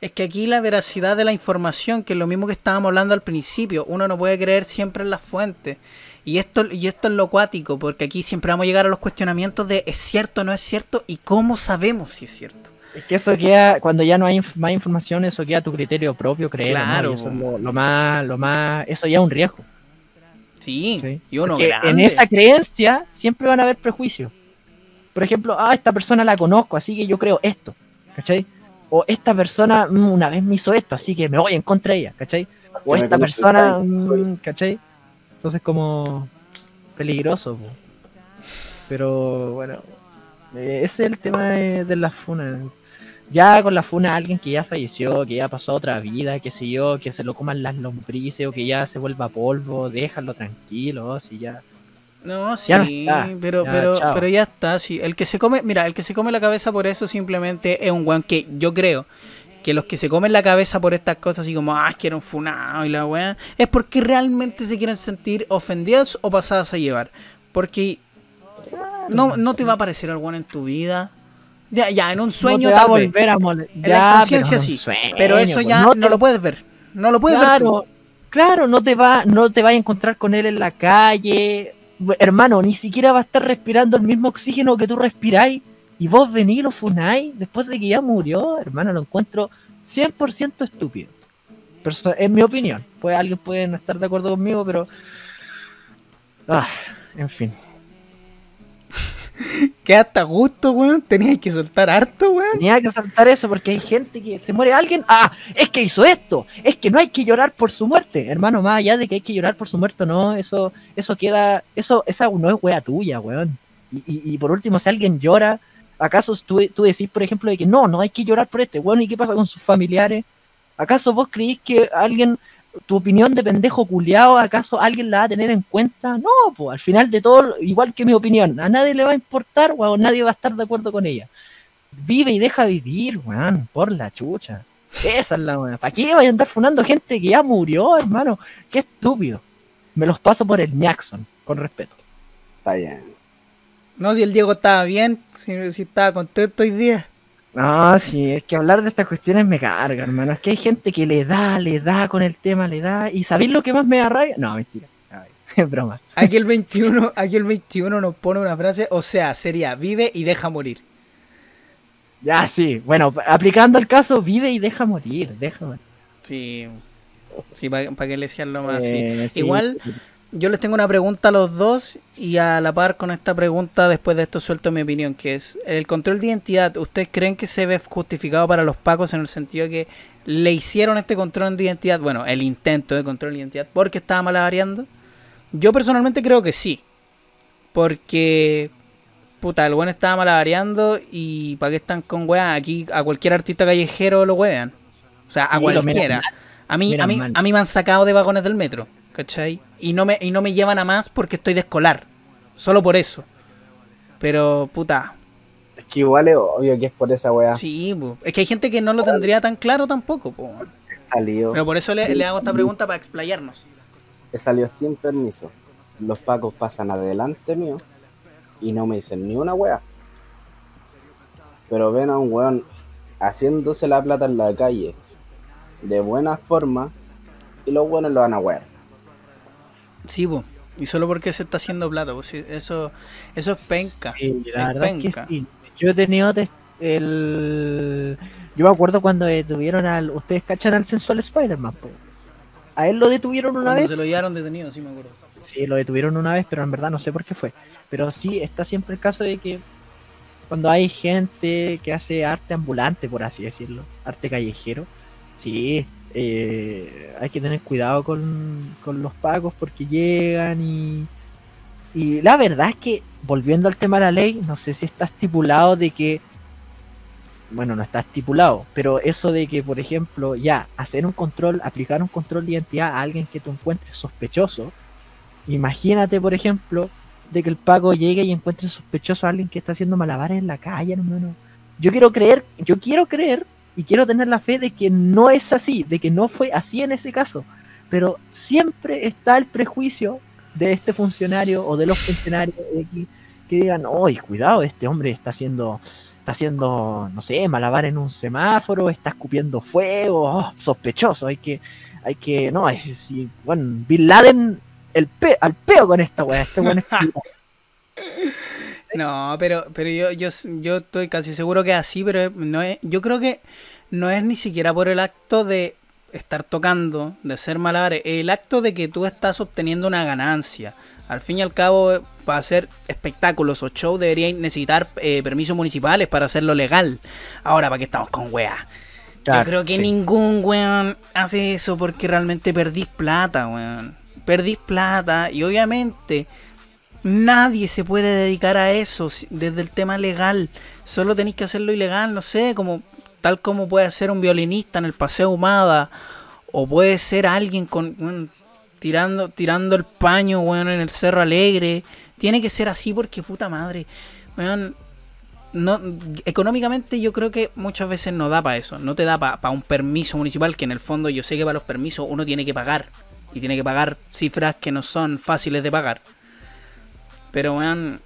Es que aquí la veracidad de la información, que es lo mismo que estábamos hablando al principio, uno no puede creer siempre en las fuentes. Y esto, y esto es lo cuático, porque aquí siempre vamos a llegar a los cuestionamientos de es cierto o no es cierto y cómo sabemos si es cierto. Es que eso queda, cuando ya no hay inf- más información, eso queda a tu criterio propio, creer. Claro, eso es lo, lo más, lo más, eso ya es un riesgo. Sí, Sí. y uno grande. en esa creencia siempre van a haber prejuicios. Por ejemplo, ah, esta persona la conozco, así que yo creo esto, ¿cachai? O esta persona mm, una vez me hizo esto, así que me voy en contra de ella, ¿cachai? O Que esta persona, mm, ¿cachai? Entonces como peligroso. po. Pero bueno, eh, ese es el tema de, de la funa. Ya con la funa alguien que ya falleció, que ya pasó otra vida, qué sé yo, que se lo coman las lombrices o que ya se vuelva polvo, déjalo tranquilo, si ya... No, sí, Ya no está. pero, Ya, pero, chao. pero ya está, sí. El que se come, mira, el que se come la cabeza por eso simplemente es un weón que yo creo que los que se comen la cabeza por estas cosas así como, ah, un funado y la weá, es porque realmente se quieren sentir ofendidos o pasadas a llevar. Porque no, no te va a aparecer algo en tu vida. Ya, ya, en un sueño no te va a volver a mole- En la Ya, conciencia sí. sueño, pero eso ya no, te- lo puedes ver. No lo puedes ver. Claro, claro, no te va, no te vas a encontrar con él en la calle, hermano, ni siquiera va a estar respirando el mismo oxígeno que tú respiráis y vos venís y lo funáis después de que ya murió, hermano, lo encuentro 100% estúpido. Perso- es mi opinión. Pues alguien puede no estar de acuerdo conmigo, pero ah, en fin. Que hasta gusto, weón. Tenías que soltar harto, weón. Tenía que saltar eso porque hay gente que se muere alguien. Ah, es que hizo esto. Es que no hay que llorar por su muerte, hermano. Más allá de que hay que llorar por su muerte, no. Eso, eso queda. Eso, esa no es wea tuya, weón. Y, y- y por último, si alguien llora, ¿acaso tú, tú decís, por ejemplo, de que no, no hay que llorar por este, weón? ¿Y qué pasa con sus familiares? ¿Acaso vos creís que alguien, tu opinión de pendejo culiado, acaso alguien la va a tener en cuenta? No, pues al final de todo, igual que mi opinión, a nadie le va a importar, weón, nadie va a estar de acuerdo con ella. Vive y deja vivir, weón, por la chucha. Esa es la weón. ¿Para qué vayan a andar funando gente que ya murió, hermano? Qué estúpido. Me los paso por el Jackson, con respeto. está bien. No, si el Diego estaba bien, si, si estaba contento hoy día. No, sí, es que hablar de estas cuestiones me carga, hermano. Es que hay gente que le da, le da con el tema, le da. ¿Y sabéis lo que más me da rabia? No, mentira. Ay, Es broma. Aquí el 21, aquí el 21 nos pone una frase, o sea, sería vive y deja morir. Ya, sí. Bueno, aplicando el caso, vive y deja morir. Deja morir. Sí. Sí, para que le decían lo más Eh, sí. Igual, yo les tengo una pregunta a los dos y a la par con esta pregunta, después de esto suelto mi opinión, que es, el control de identidad, ¿ustedes creen que se ve justificado para los pacos en el sentido de que le hicieron este control de identidad, bueno, el intento de control de identidad, porque estaba malavariando? Yo personalmente creo que sí. Porque, puta, el bueno estaba malavariando y ¿para qué están con weas? Aquí a cualquier artista callejero lo wean. O sea, a Sí, cualquiera. A mí, a, mí, a mí me han sacado de vagones del metro, ¿cachai? Y no me, y no me llevan a más porque estoy de escolar. Solo por eso. Pero, puta, Es que igual es obvio que es por esa weá. sí, po. es que hay gente que no lo tendría tan claro tampoco, po. Pero por eso le, le hago esta pregunta para explayarnos. he salido sin permiso. Los pacos pasan adelante mío y no me dicen ni una weá. Pero ven a un weón haciéndose la plata en la calle de buena forma y los buenos lo van a wear. Sí. Y solo porque se está haciendo plata. Sí, eso, eso es penca. Sí, la Es verdad es que penca. sí. Yo he tenido el. Yo me acuerdo cuando detuvieron al. Ustedes cachan al sensual Spider-Man? A él lo detuvieron una Cuando vez. se lo llevaron detenido, sí me acuerdo. Sí, lo detuvieron una vez, pero en verdad no sé por qué fue. Pero sí, está siempre el caso de que cuando hay gente que hace arte ambulante, por así decirlo, arte callejero, sí, eh, hay que tener cuidado con, con los pagos porque llegan y... Y la verdad es que volviendo al tema de la ley, no sé si está estipulado de que, bueno, no está estipulado, pero eso de que, por ejemplo, ya, hacer un control, aplicar un control de identidad a alguien que tú encuentres sospechoso, imagínate, por ejemplo, de que el Paco llegue y encuentre sospechoso a alguien que está haciendo malabares en la calle, hermano. Yo quiero creer, yo quiero creer y quiero tener la fe de que no es así, de que no fue así en ese caso. Pero siempre está el prejuicio de este funcionario o de los funcionarios X que digan, oye, cuidado, este hombre está haciendo, está haciendo, no sé, malabar en un semáforo, está escupiendo fuego, oh, sospechoso, hay que, hay que, no, bueno, Bin Laden el pe, al peo con esta weá, este weón es No, pero, pero yo, yo, yo estoy casi seguro que es así, pero no es, yo creo que no es ni siquiera por el acto de estar tocando, de ser malabares, el acto de que tú estás obteniendo una ganancia. Al fin y al cabo, para hacer espectáculos o shows deberían necesitar eh, permisos municipales para hacerlo legal. Ahora, ¿para qué estamos con weá? Yo creo que sí. ningún weón hace eso porque realmente perdís plata, weón. Perdís plata y obviamente nadie se puede dedicar a eso desde el tema legal. Solo tenéis que hacerlo ilegal, no sé, como tal como puede ser un violinista en el Paseo Humada o puede ser alguien con tirando tirando el paño, weón, en el Cerro Alegre. Tiene que ser así porque puta madre, weón, no, económicamente yo creo que muchas veces no da para eso. No te da para un permiso municipal, que en el fondo yo sé que para los permisos uno tiene que pagar. Y tiene que pagar cifras que no son fáciles de pagar. Pero weón,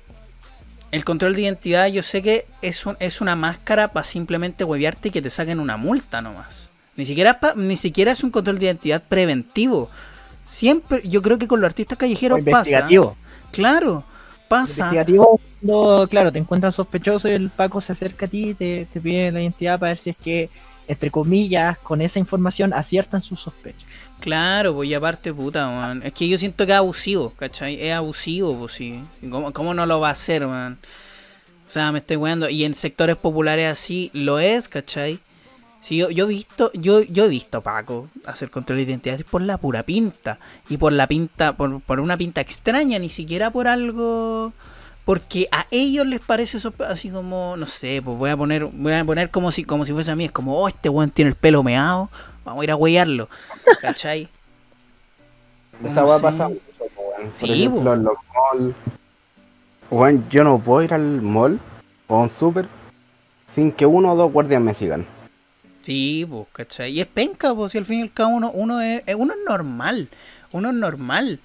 el control de identidad yo sé que es, un- es una máscara para simplemente huevearte y que te saquen una multa nomás. Ni siquiera, pa- ni siquiera es un control de identidad preventivo. Siempre, yo creo que con los artistas O callejeros pasa. investigativo. Claro, pasa. Investigativo, cuando, claro, te encuentras sospechoso y el Paco se acerca a ti y te, te pide la identidad para ver si es que, entre comillas, con esa información aciertan sus sospechas. Claro, pues y aparte, puta, man. Es que yo siento que es abusivo, ¿cachai? Es abusivo, pues sí. ¿Cómo, cómo no lo va a hacer, man? O sea, me estoy weando. Y en sectores populares así lo es, ¿cachai? Sí, yo, yo he visto, yo, yo he visto a Paco hacer control de identidad por la pura pinta. Y por la pinta, por, por una pinta extraña, ni siquiera por algo. Porque a ellos les parece eso así como, no sé, pues voy a poner, voy a poner como si, como si fuese a mí, es como, oh, este weón tiene el pelo meado, vamos a ir a huellarlo. ¿Cachai? Esa No weá sé. pasa mucho, weón. Sí, Por ejemplo, po. en los malls. Weón, yo no puedo ir al mall o a un super sin que uno o dos guardias me sigan. Sí, pues, ¿cachai? Y es penca, pues, si al fin y al cabo uno, uno, es, eh, uno es normal, uno es normal.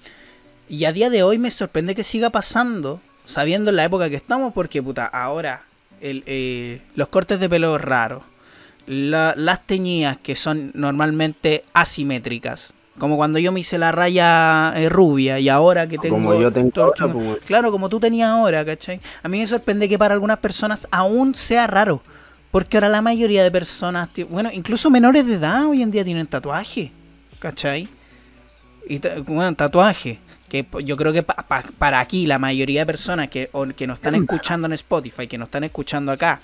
Y a día de hoy me sorprende que siga pasando, sabiendo en la época que estamos, porque, puta, ahora el, eh, los cortes de pelo raros, la- las teñidas que son normalmente asimétricas, como cuando yo me hice la raya eh, rubia y ahora que tengo... Como yo tengo todo ahora, pues. Claro, como tú tenías ahora, ¿cachai? A mí me sorprende que para algunas personas aún sea raro. Porque ahora la mayoría de personas, bueno, incluso menores de edad hoy en día tienen tatuaje, ¿cachai? Y bueno, tatuaje. Que yo creo que pa- pa- para aquí la mayoría de personas que, o- que nos están escuchando en Spotify, que nos están escuchando acá,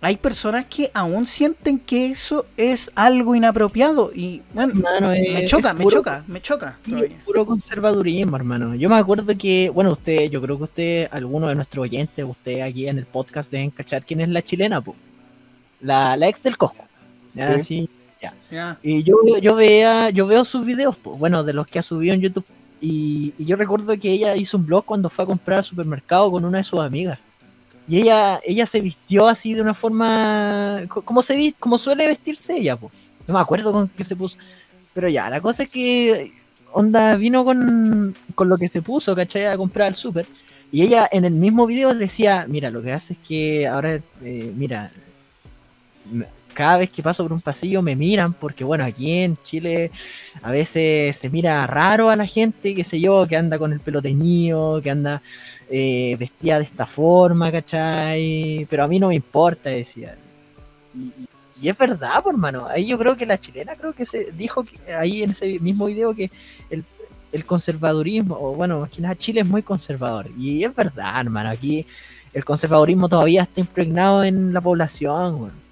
hay personas que aún sienten que eso es algo inapropiado. Y bueno, Hermano, me es- choca, es me puro- choca, me choca. Es puro conservadurismo, hermano. Yo me acuerdo que, bueno, usted, yo creo que usted, alguno de nuestros oyentes, usted aquí en el podcast deben cachar quién es la chilena, po. La, la ex del Cosco. Ya, Sí. sí, ya. Y yo, yo veía, yo veo sus videos, po, bueno, de los que ha subido en YouTube. Y, y yo recuerdo que ella hizo un blog cuando fue a comprar al supermercado con una de sus amigas. Y ella, ella se vistió así de una forma, co- como se como suele vestirse ella, po. No me acuerdo con qué se puso. Pero ya, la cosa es que Onda vino con, con lo que se puso, ¿cachai? A comprar al súper. Y ella en el mismo video decía, mira, lo que hace es que ahora, eh, mira, cada vez que paso por un pasillo me miran, porque bueno, aquí en Chile a veces se mira raro a la gente, qué sé yo, que anda con el pelo teñido, que anda eh, vestida de esta forma, ¿cachai? Pero a mí no me importa, decía. Y, es verdad, por hermano. Ahí yo creo que la chilena creo que se dijo que, ahí en ese mismo video que el, conservadurismo, o bueno, que nada Chile es muy conservador. Y es verdad, hermano. Aquí el conservadurismo todavía está impregnado en la población, weón.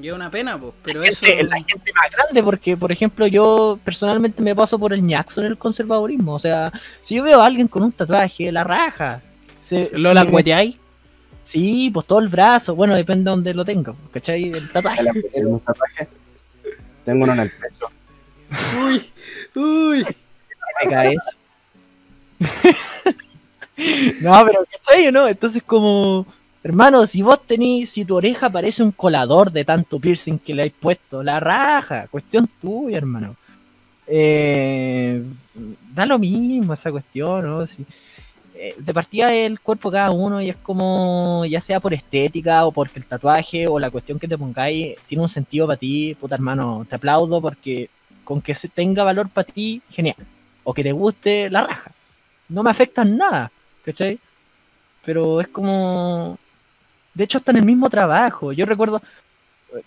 Y es una pena, pues, pero La eso... gente- la gente más grande, porque por ejemplo yo personalmente me paso por el ñaxo en el conservadurismo. O sea, si yo veo a alguien con un tatuaje, la raja, Se- ¿Lo se- langueteáis? Sí, pues todo el brazo. Bueno, depende de donde lo tenga. ¿Cachai? El tatuaje. ¿Tengo un tatuaje? Tengo uno en el pecho. Uy, uy. de cabeza. no, pero ¿cachai o no? Entonces como, hermano, si vos tenés, si tu oreja parece un colador de tanto piercing que le has puesto, la raja, cuestión tuya, hermano. Eh, da lo mismo esa cuestión, ¿no? Si- eh, de partida el cuerpo cada uno y es como, ya sea por estética o porque el tatuaje o la cuestión que te pongáis tiene un sentido para ti, puta hermano, te aplaudo porque con que se tenga valor para ti, genial o que te guste la raja. No me afecta en nada, ¿cachai? Pero es como... De hecho, está en el mismo trabajo. Yo recuerdo,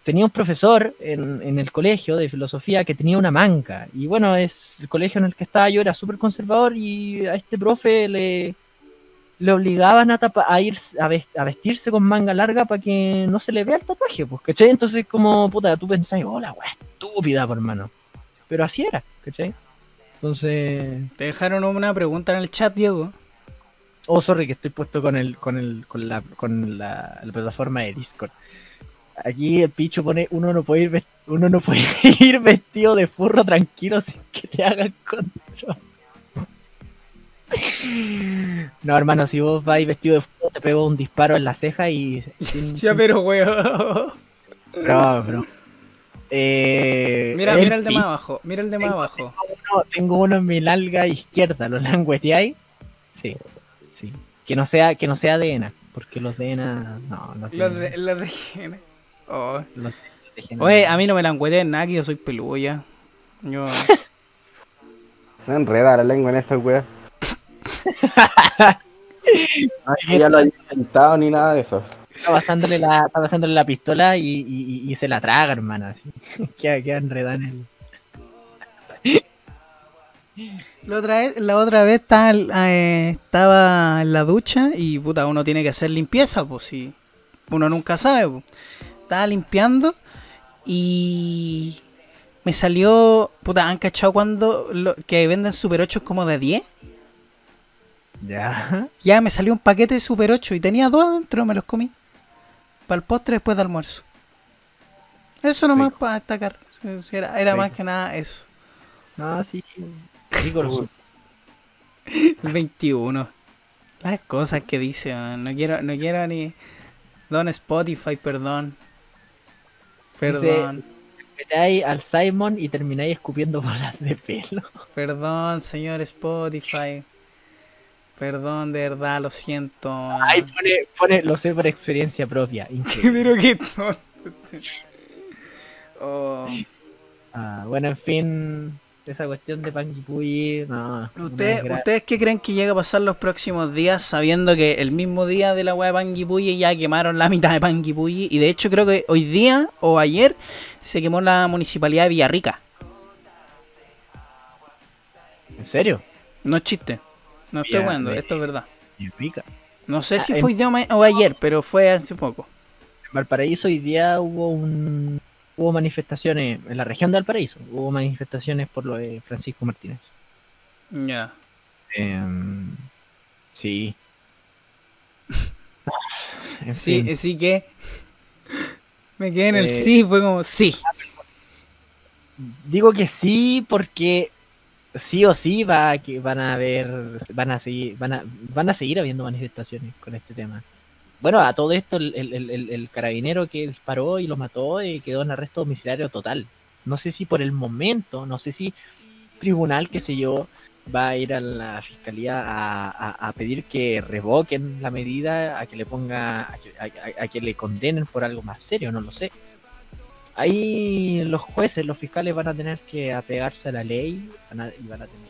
tenía un profesor en, en el colegio de filosofía que tenía una manga. Y bueno, es el colegio en el que estaba yo era súper conservador y a este profe le, le obligaban a, tapa- a ir a, ves- a vestirse con manga larga para que no se le vea el tatuaje, pues, ¿cachai? Entonces, como, puta, tú pensás, hola, weá, estúpida, hermano. Pero así era, ¿cachai? Entonces, Te dejaron una pregunta en el chat, Diego. Oh, sorry que estoy puesto con el, con el, con la, con la, la plataforma de Discord. Aquí el picho pone, uno no puede ir, vest- uno no puede ir vestido de furro tranquilo sin que te hagan control. No, hermano, si vos vais vestido de furro, te pego un disparo en la ceja y. sin- Ya, sin- pero weón. Bro, bro. Eh, Mira, mira el de más abajo. Mira el de más Tengo- abajo. uno- tengo uno en mi nalga izquierda, ¿lo langueteáis? Sí, sí. Que no sea, que no sea de ENA, porque los de ENA, no, los de, Los de, los de higiene. Oh. los de. Oye, a mí no me la encueteen nada, que yo soy peludo ya. Yo. Se enreda la lengua en esa wea. No es que ya lo haya intentado ni nada de eso. Está pasándole la, está pasándole la pistola y, y- y- y se la traga, hermano, así. Queda, queda enredada en el... La otra vez, la otra vez estaba, eh, estaba en la ducha y puta, uno tiene que hacer limpieza, pues si uno nunca sabe. Estaba limpiando y me salió, puta, ¿han cachado cuando lo- que venden Super 8 como de 10? Ya. Ya me salió un paquete de Super 8 y tenía dos adentro, me los comí. Para el postre después de almuerzo. Eso nomás Rico. para destacar. Si Era, más que nada eso. No, sí. Rico. El 21. Las cosas que dice, man. no quiero, no quiero ni. Don Spotify, perdón. Perdón, metáis al Simon y termináis escupiendo bolas de pelo. perdón, señor Spotify. Perdón, de verdad, lo siento. man. Ay, pone, pone, lo sé por experiencia propia. pero qué tonto. Oh. Ah, bueno, en fin, esa cuestión de Panguipulli, no. ¿Usted- no es gra- ¿Ustedes qué creen que llega a pasar los próximos días sabiendo que el mismo día de la weá de Panguipulli ya quemaron la mitad de Panguipulli? Y de hecho creo que hoy día o ayer se quemó la municipalidad de Villarrica. ¿En serio? No es chiste. No estoy jugando, esto es verdad. Pica. No sé Ah, si en- fue hoy día o ayer, pero fue hace poco. En Valparaíso hoy día hubo un hubo manifestaciones en la región de Valparaíso, hubo manifestaciones por lo de Francisco Martínez. Ya. Em, sí. En Sí, fin. sí que. Me quedé en el Eh, sí, fue como sí. Digo que sí porque sí o sí va que van a haber van a seguir van a, van a seguir habiendo manifestaciones con este tema. Bueno, a todo esto el, el- el- el- carabinero que disparó y lo mató eh, quedó en arresto domiciliario total. No sé si por el momento, no sé si tribunal, qué sé yo, va a ir a la fiscalía a, pedir que revoquen la medida, a que le ponga, a que, le condenen por algo más serio, no lo sé. Ahí los jueces, los fiscales van a tener que apegarse a la ley van y van a tener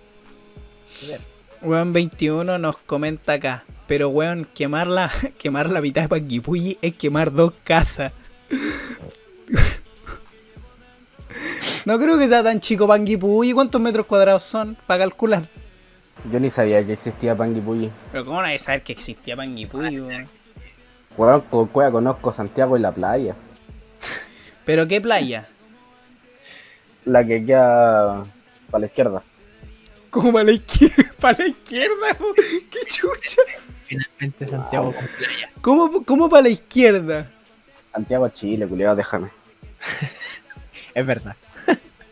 que ver. Weón 21 nos comenta acá. Pero weón, quemar la, quemar la mitad de Panguipulli es quemar dos casas. no creo que sea tan chico Panguipulli. ¿Cuántos metros cuadrados son? Para calcular. Yo ni sabía que existía Panguipulli. Pero ¿cómo no hay que saber que existía Panguipulli, weón? Weón, con cueva conozco Santiago y la playa. ¿Pero qué playa? La que queda para la izquierda. Como para la izquierda. ¿Para la izquierda? po? ¡Qué chucha! finalmente Santiago con playa. ¿Cómo, cómo para la izquierda? Santiago, Chile, culiado, déjame. Es verdad.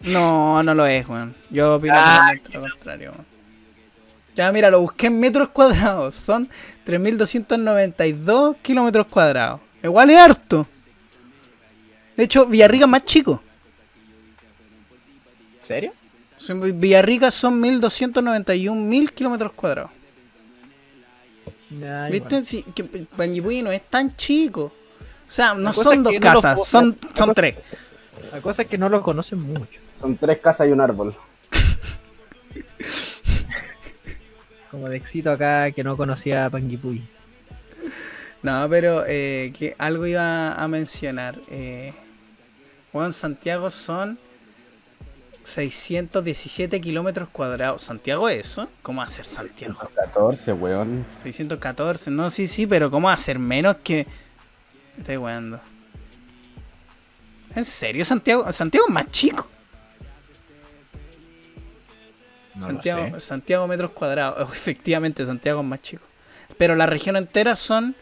No, no lo es, weón. Yo opino totalmente lo contrario, weón. Ya, mira, lo busqué en metros cuadrados. Son 3.292 kilómetros cuadrados. Igual es harto. De hecho, Villarrica es más chico. ¿En serio? Villarrica son 1.291.000 kilómetros cuadrados. ¿Viste? Sí, que Panguipulli no es tan chico. O sea, no son es dos que no lo casas, son, la son cosa- tres. La cosa es que no lo conocen mucho. Son tres casas y un árbol. Como de éxito acá que no conocía a Panguipulli. No, pero eh, que algo iba a mencionar. Eh, bueno, en Santiago son 617 kilómetros cuadrados. ¿Santiago es eso? ¿Cómo va a ser Santiago? 14, weón. 614. No, sí, sí, pero ¿cómo va a ser menos que... Estoy weando. ¿En serio Santiago? Santiago es más chico. No Santiago, lo sé. Santiago metros cuadrados. Efectivamente, Santiago es más chico. Pero la región entera son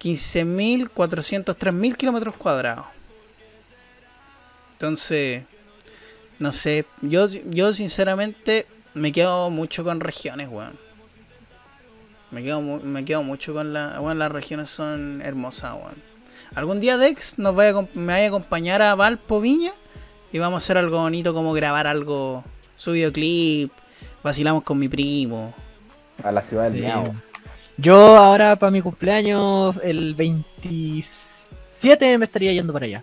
15.403.000 kilómetros cuadrados. Entonces, no sé. Yo, yo sinceramente me quedo mucho con regiones, weón. Me quedo, mu- me quedo mucho con la. Bueno, las regiones son hermosas, weón. Algún día Dex nos vaya me vaya a acompañar a Valpo Viña y vamos a hacer algo bonito como grabar algo, su videoclip, vacilamos con mi primo. A la ciudad del Sí. Miao. Yo ahora para mi cumpleaños, el 27 me estaría yendo para allá.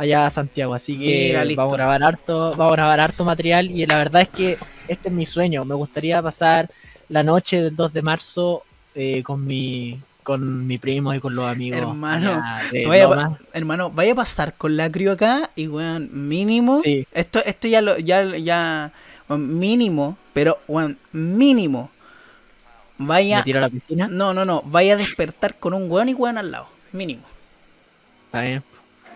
Allá a Santiago, así que Mira, listo. vamos a grabar harto, vamos a grabar harto material y la verdad es que este es mi sueño. Me gustaría pasar la noche del 2 de marzo eh, con mi con mi primo y con los amigos. Hermano, Vaya, hermano, vaya a pasar con la crio acá y weón, mínimo. Sí. Esto, esto ya lo, ya, ya, mínimo, pero weón, mínimo. Me Vaya, tiro a la piscina. no, no, no, vaya a despertar con un weón y weón al lado, mínimo. Está bien.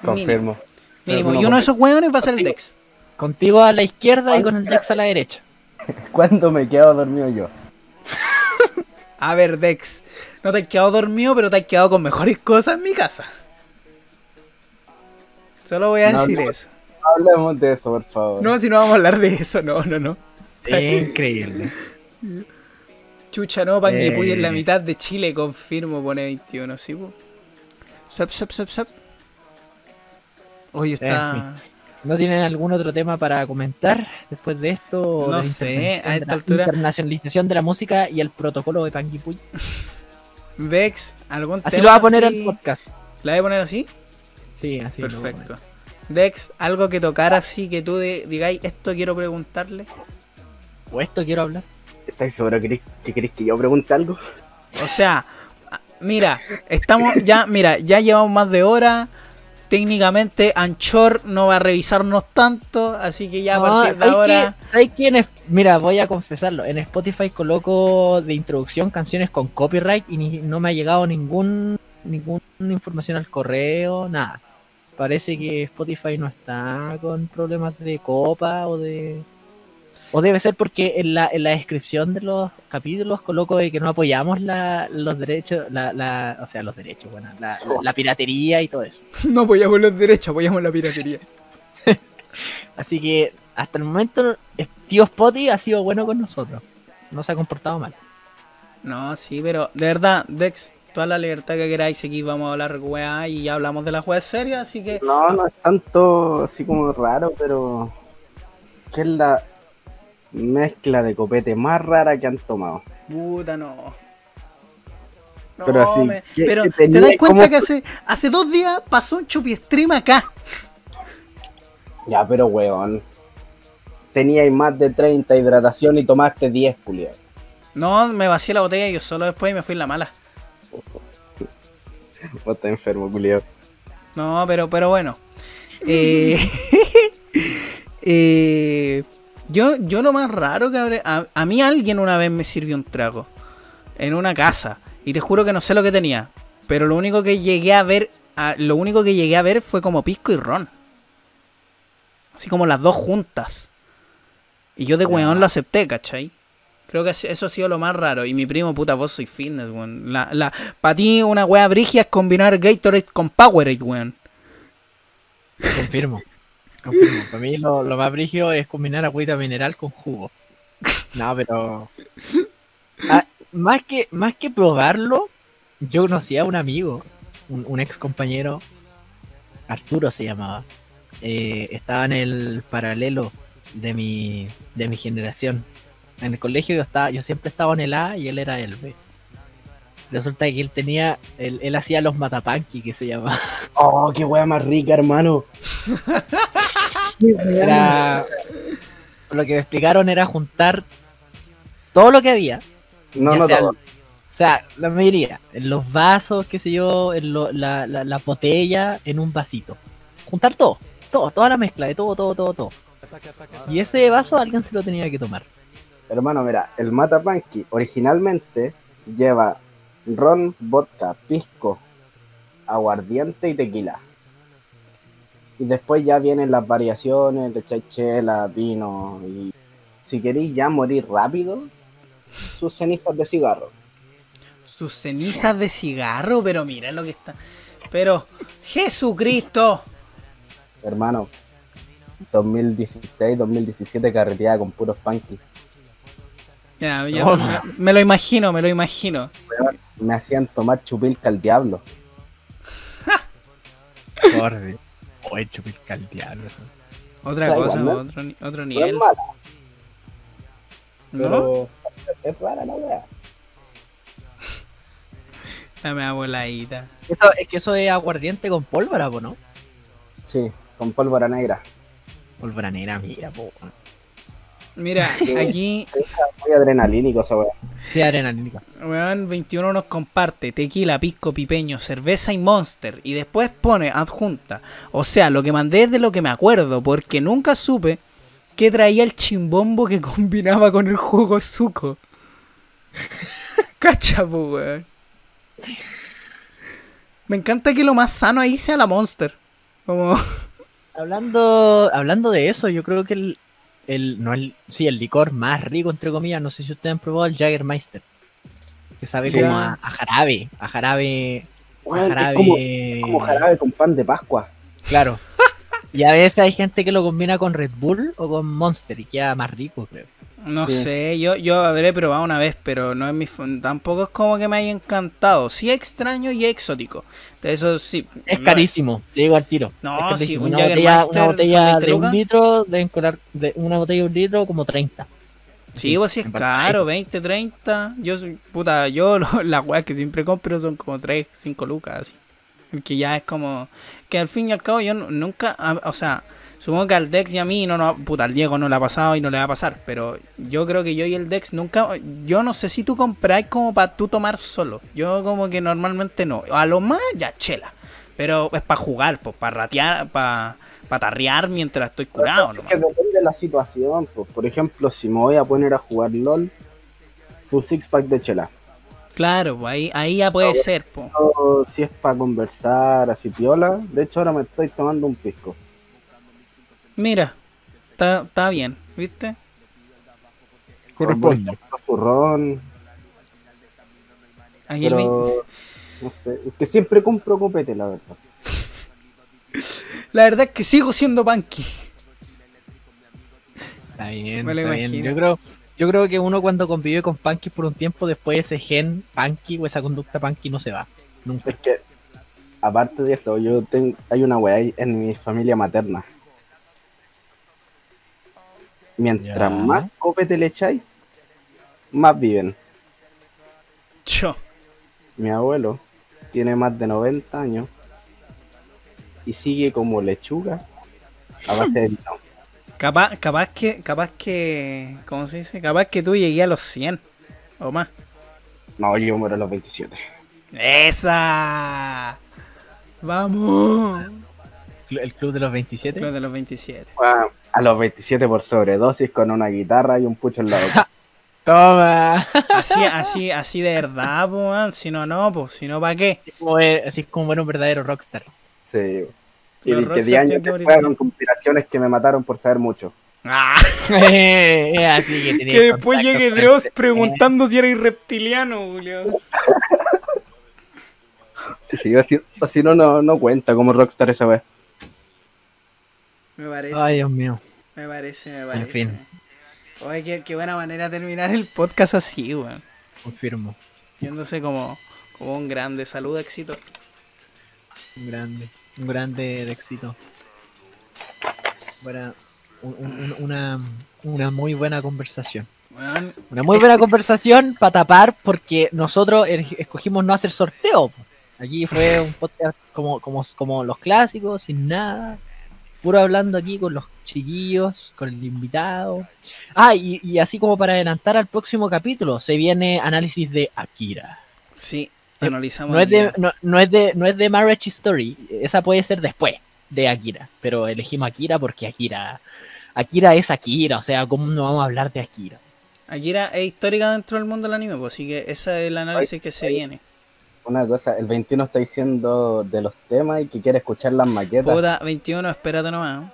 Confirmo. Mínimo. Pero Y uno de esos weones va a ser el Dex. Contigo a la izquierda y con el Dex a la derecha. ¿Cuándo me quedo dormido yo? A ver, Dex, no te has quedado dormido, pero te has quedado con mejores cosas en mi casa. Solo voy a No, decir no. eso. Hablemos de eso, por favor. No, si no vamos a hablar de eso, no, no, no. Increíble. Chucha, no, Panguipulli en la Eh. mitad de Chile, confirmo, pone 21, ¿sí? Sup, sup, sup, sup. Oye, está... ¿No tienen algún otro tema para comentar después de esto? No de sé, a esta la altura- Internacionalización de la música y el protocolo de Panguipulli. Dex, ¿algún Así tema lo va a poner así? el podcast. ¿La voy a poner así? Sí, así lo voy a Perfecto. Dex, algo que tocar así que tú de- digáis, esto quiero preguntarle. ¿O esto quiero hablar? ¿Estáis seguro que queréis que, yo pregunte algo? O sea, mira, estamos ya, mira, ya llevamos más de hora. Técnicamente Anchor no va a revisarnos tanto, así que ya a No, partir de ¿sabes ahora... ¿Sabes quién es? Mira, voy a confesarlo. En Spotify coloco de introducción canciones con copyright y ni- no me ha llegado ningún ninguna información al correo, nada. Parece que Spotify no está con problemas de copa o de... O debe ser porque en la, en la descripción de los capítulos coloco de que no apoyamos la, los derechos, la, la, o sea, los derechos, bueno, la, piratería y todo eso. No apoyamos los derechos, apoyamos la piratería. Así que hasta el momento tío Spotty ha sido bueno con nosotros. No se ha comportado mal. No, sí, pero de verdad, Dex, toda la libertad que queráis, aquí vamos a hablar weá y ya hablamos de las weas serias, así que No, no es tanto así como raro, pero. ¿Qué es la mezcla de copete más rara que han tomado? puta no. No, Pero así, me- ¿qué- pero qué te das y cuenta que hace, hace dos días pasó un chupi stream acá. Ya, pero weón. Teníais más de 30 hidratación y tomaste 10, Julio. No, me vacié la botella yo solo después y me fui en la mala. Vos estás enfermo, Julio. No, pero, pero bueno. Eh, eh, yo, yo lo más raro que habré. A, a mí alguien una vez me sirvió un trago. En una casa. Y te juro que no sé lo que tenía. Pero lo único que llegué a ver. a- lo único que llegué a ver fue como pisco y ron. Así como las dos juntas. Y yo de weón lo acepté, ¿cachai? Creo que eso ha sido lo más raro. Y mi primo, puta, vos soy fitness, weón. La, la, para ti, una weá brigia es combinar Gatorade con Powerade, weón. Confirmo. Confirmo. Para mí lo, lo más brígido es combinar agüita mineral con jugo. No, pero. Ah, más, que, más que probarlo, yo conocí a un amigo, un, un ex compañero, Arturo se llamaba. Eh, estaba en el paralelo de mi, de mi generación. En el colegio yo estaba, yo siempre estaba en el A y él era el B. Resulta que él tenía, él, él hacía los matapanqui que se llama. Oh, qué wea más rica, hermano. Era, lo que me explicaron era juntar todo lo que había. No, no sea, todo. O sea, la mayoría, en los vasos, qué sé yo, en lo- la, la, la botella, en un vasito. Juntar todo, todo, toda la mezcla de todo, todo, todo, todo. Y ese vaso alguien se lo tenía que tomar. Hermano, mira, el Mata Punky originalmente lleva ron, vodka, pisco, aguardiente y tequila. Y después ya vienen las variaciones, le echáis chela, vino y si queréis ya morir rápido, sus cenizas de cigarro. Sus cenizas de cigarro, pero mira lo que está. Pero, Jesucristo. Hermano, 2016, 2017 carreteada con puros punky. Ya, ya, Oh. me, me lo imagino, me lo imagino. Me hacían tomar chupilca al diablo. O hecho pica el diablo. eso. Otra Da cosa, igual, ¿no? otro, otro No es nivel. mala, ¿No? pero es rara la wea. Dame abueladita. Eso, es que eso es aguardiente con pólvora, ¿no? Sí, con pólvora negra. Pólvora negra, mira, po. Mira, aquí, Muy adrenalínico esa wea. Sí, adrenalínica. weón, 21 nos comparte tequila, pisco, pipeño, cerveza y monster. Y después pone adjunta. O sea, lo que mandé es de lo que me acuerdo, porque nunca supe que traía el chimbombo que combinaba con el jugo suco. Cacha, weón. Me encanta que lo más sano ahí sea la monster. Como. Hablando, hablando de eso, yo creo que el, el, no el, sí, el licor más rico, entre comillas, no sé si ustedes han probado el Jagermeister. Que sabe Sí. como a, a jarabe, a jarabe, a jarabe, como, como jarabe con pan de Pascua. claro. Y a veces hay gente que lo combina con Red Bull o con Monster y queda más rico, creo. No Sí. sé, yo, yo habré probado una vez, pero no es mi tampoco es como que me haya encantado. Sí extraño y exótico. Eso sí. Es no carísimo, le digo al tiro. No, es carísimo. sí, un una botella, una botella son 20 de un litro deben cobrar, de una botella de un litro como 30. Sí, pues sí es caro, 20, 30. Yo, soy- puta, yo lo- las weas que siempre compro son como 3, 5 lucas, así. Que ya es como. Que al fin y al cabo yo nu- nunca. a- O sea, supongo que al Dex y a mí no, no. Puta, al Diego no le ha pasado y no le va a pasar. Pero yo creo que yo y el Dex nunca. Yo no sé si tú compráis como para tú tomar solo. Yo como que normalmente no. A lo más ya chela. Pero es para jugar, pues, para ratear, para pa tarrear mientras estoy curado, Es que depende de la situación. pues. Por ejemplo, si me voy a poner a jugar LOL, su six pack de chela. Claro, pues ahí, ahí ya puede ser, pues. Si es para conversar, así piola. De hecho, ahora me estoy tomando un pisco. Mira, está, está bien, ¿viste? Corresponde. Zurrón, pero no sé, es que siempre compro copete, la verdad. La verdad es que sigo siendo punky. Está bien, Me lo está bien. Yo creo, yo creo que uno cuando convive con Punky por un tiempo, después ese gen Punky o esa conducta Punky no se va. Nunca. Es que, aparte de eso, yo tengo, hay una weá en mi familia materna. Mientras Ya. más copete le echáis, más viven. Cho. Mi abuelo tiene más de 90 años y sigue como lechuga a base de vino. Capaz, capaz que, capaz que, ¿cómo se dice? Capaz que tú llegué a los 100 o más. No, yo muero a los 27. ¡Esa! ¡Vamos! El club de los 27. Club de los 27. Bueno, a los 27 por sobredosis con una guitarra y un pucho en la boca. Toma. Así, así, así de verdad, man. Si no, no, pues. Si no, ¿para qué? Así es como era un verdadero rockstar. Sí. Y Los que rockstars 10 años después conspiraciones que me mataron por saber mucho. Ah, Eh, Así que, tenía que después llegue Dross preguntando si eres reptiliano, Julio. Sí, o si no, no, no cuenta como Rockstar esa vez. Me parece. Ay, Dios mío. Me parece, me parece. fin. Oye, qué, qué buena manera de terminar el podcast así, weón. Confirmo. Yéndose como, como un grande. Salud, éxito. Un grande. Un grande de éxito. Un- un- una, una muy buena conversación. Una muy buena conversación para tapar porque nosotros escogimos no hacer sorteo. Aquí fue un podcast como, como, como los clásicos, sin nada. Puro hablando aquí con los chiquillos, con el invitado. Ah, y, y así como para adelantar al próximo capítulo, se viene análisis de Akira. sí, Eh, analizamos. No es, de, no es de no es de Marriage Story, esa puede ser después de Akira, pero elegimos Akira porque Akira Akira es Akira, o sea, ¿cómo no vamos a hablar de Akira? Akira es histórica dentro del mundo del anime, pues, así que ese es el análisis que se viene. Una cosa, el 21 está diciendo de los temas y que quiere escuchar las maquetas. Puta, 21, espérate nomás.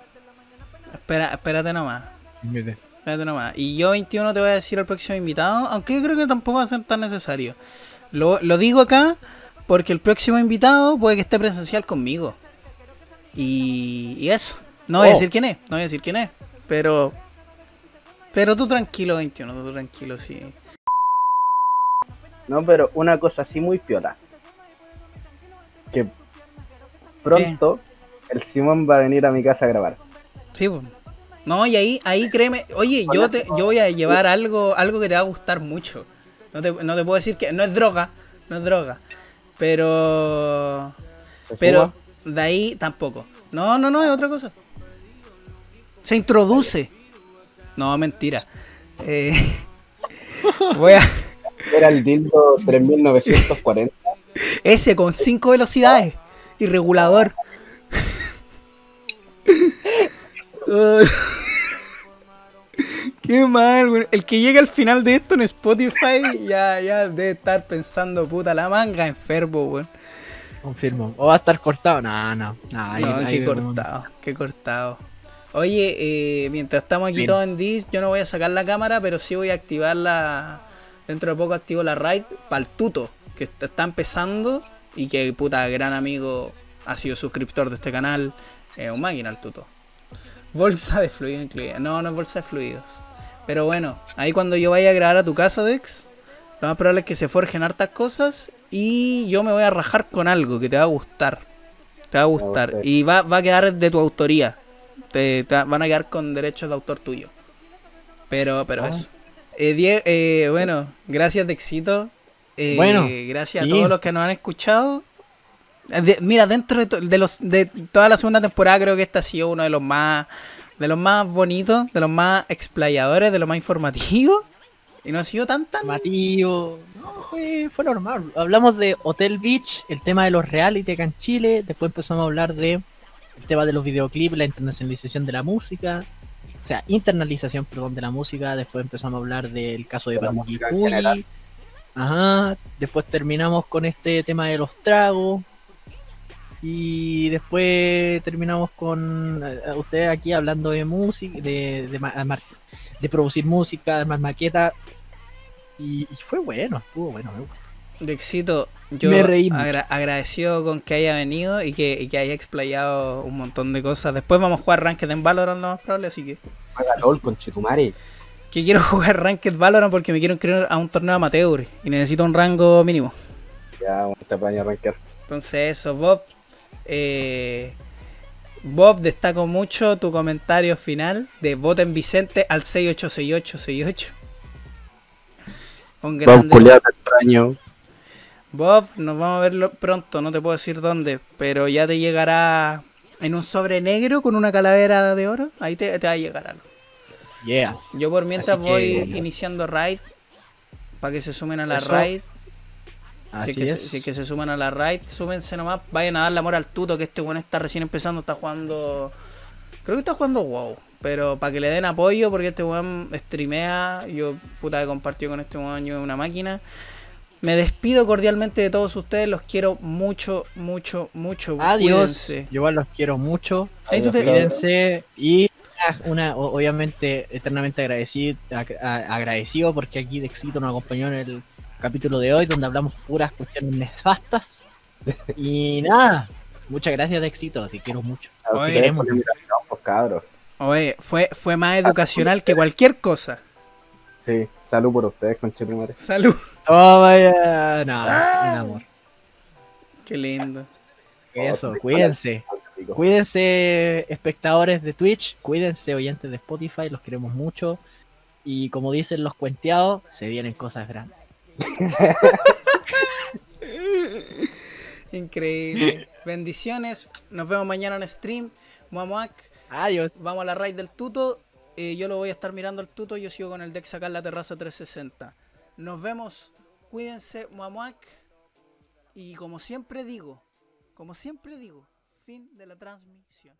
Espera, espérate nomás. Espérate nomás. Y yo 21 te voy a decir al próximo invitado, aunque yo creo que tampoco va a ser tan necesario. Lo, lo digo acá porque el próximo invitado puede que esté presencial conmigo. Y, y eso. No voy a Oh. decir quién es, no voy a decir quién es. Pero... Pero tú tranquilo 21, tú tranquilo, sí. No, pero una cosa así muy piola. Que pronto el Simón va a venir a mi casa a grabar. Sí, pues. No, y ahí, ahí créeme, oye, yo te, yo voy a llevar algo, algo que te va a gustar mucho. No te, no te puedo decir que no es droga, no es droga. Pero ¿Se pero de ahí tampoco. No, no, no, es otra cosa. Se introduce. No, mentira. Eh, voy a Era el dildo 3940. ese con cinco velocidades y regulador. Qué mal, güey. El que llega al final de esto en Spotify ya, ya debe estar pensando, puta, la manga enfermo, güey. Confirmo. ¿O va a estar cortado? No, no. no, ahí- No, ahí qué vemos. cortado, qué cortado. Oye, eh, mientras estamos aquí Bien. todos en Dis, yo no voy a sacar la cámara, pero sí voy a activar la. Dentro de poco activo la raid para el tuto, que est- está empezando y que, puta, gran amigo ha sido suscriptor de este canal. Es un máquina el tuto. Bolsa de fluido incluida. No, no es bolsa de fluidos. Pero bueno, ahí cuando yo vaya a grabar a tu casa, Dex, lo más probable es que se forjen hartas cosas y yo me voy a rajar con algo que te va a gustar. Te va a gustar. gustar. Y va, va a quedar de tu autoría. Te, te van a quedar con derechos de autor tuyo. Pero, pero Ah. eso. Eh, Die- eh, bueno, gracias Dexito. Eh, Bueno, gracias sí. a todos los que nos han escuchado. Eh, de- mira, dentro de, de los de toda la segunda temporada creo que este ha sido uno de los más de los más bonitos, de los más explayadores, de los más informativos. Y no ha sido tan tan Matío. No, fue, fue normal. Hablamos de Hotel Beach, el tema de los reality acá en Chile. Después empezamos a hablar de el tema de los videoclips, la internacionalización de la música. O sea, internalización, perdón, de la música. Después empezamos a hablar del caso de De. Ajá. Después terminamos con este tema de los tragos. Y después terminamos con eh, ustedes aquí hablando de música, de, de, de producir música, de armar maquetas. Y, y fue bueno, estuvo bueno. me gustó. Dexito, yo Me reí mucho. agra- agradecido con que haya venido y que, y que haya explayado un montón de cosas. Después vamos a jugar Ranked en Valorant lo más probable, así que Juega LOL con Chetumare. que quiero jugar Ranked Valorant porque me quiero inscribir a un torneo amateur y necesito un rango mínimo. Ya, apaño a arrancar. Entonces eso, Bob. eh, Bob, destaco mucho tu comentario final de voten Vicente al 686868. Un Bob grande. culiao, te extraño. Bob, nos vamos a ver pronto, no te puedo decir dónde, pero ya te llegará en un sobre negro con una calavera de oro. Ahí te, te va a llegar algo. Yeah. Yo por mientras Así voy iniciando raid para que se sumen a la Eso, raid. Si Así es, que se, es. si es que se suman a la raid, súmense nomás. Vayan a darle amor al tuto, que este bueno está recién empezando, está jugando. Creo que está jugando WoW. Pero para que le den apoyo, porque este weón streamea. Yo, puta, he compartido con este weón yo una máquina. Me despido cordialmente de todos ustedes. Los quiero mucho, mucho, mucho. Adiós. Cuídense. Yo igual los quiero mucho. Ahí tú te- Cuídense y una, o- obviamente, eternamente agradecido, ag- agradecido porque aquí Dexito nos acompañó en el capítulo de hoy, donde hablamos puras cuestiones nefastas. Y nada, muchas gracias Dexito, te quiero mucho. Oye, ustedes queremos. Oye, fue, fue más educacional que cualquier cosa. Sí, salud por ustedes, conchetumare. Salud. Oh, vaya, no, es un amor. Qué lindo. Eso, cuídense. Cuídense, espectadores de Twitch, cuídense, oyentes de Spotify, los queremos mucho. Y como dicen los cuenteados, se vienen cosas grandes. Increíble. Bendiciones. Nos vemos mañana en stream. Vamos a, Adiós. vamos a la raid del tuto. Eh, yo lo voy a estar mirando al tuto. Yo sigo con el Dex acá en la terraza 360. Nos vemos. Cuídense, Muamuac. Y como siempre digo, como siempre digo, fin de la transmisión.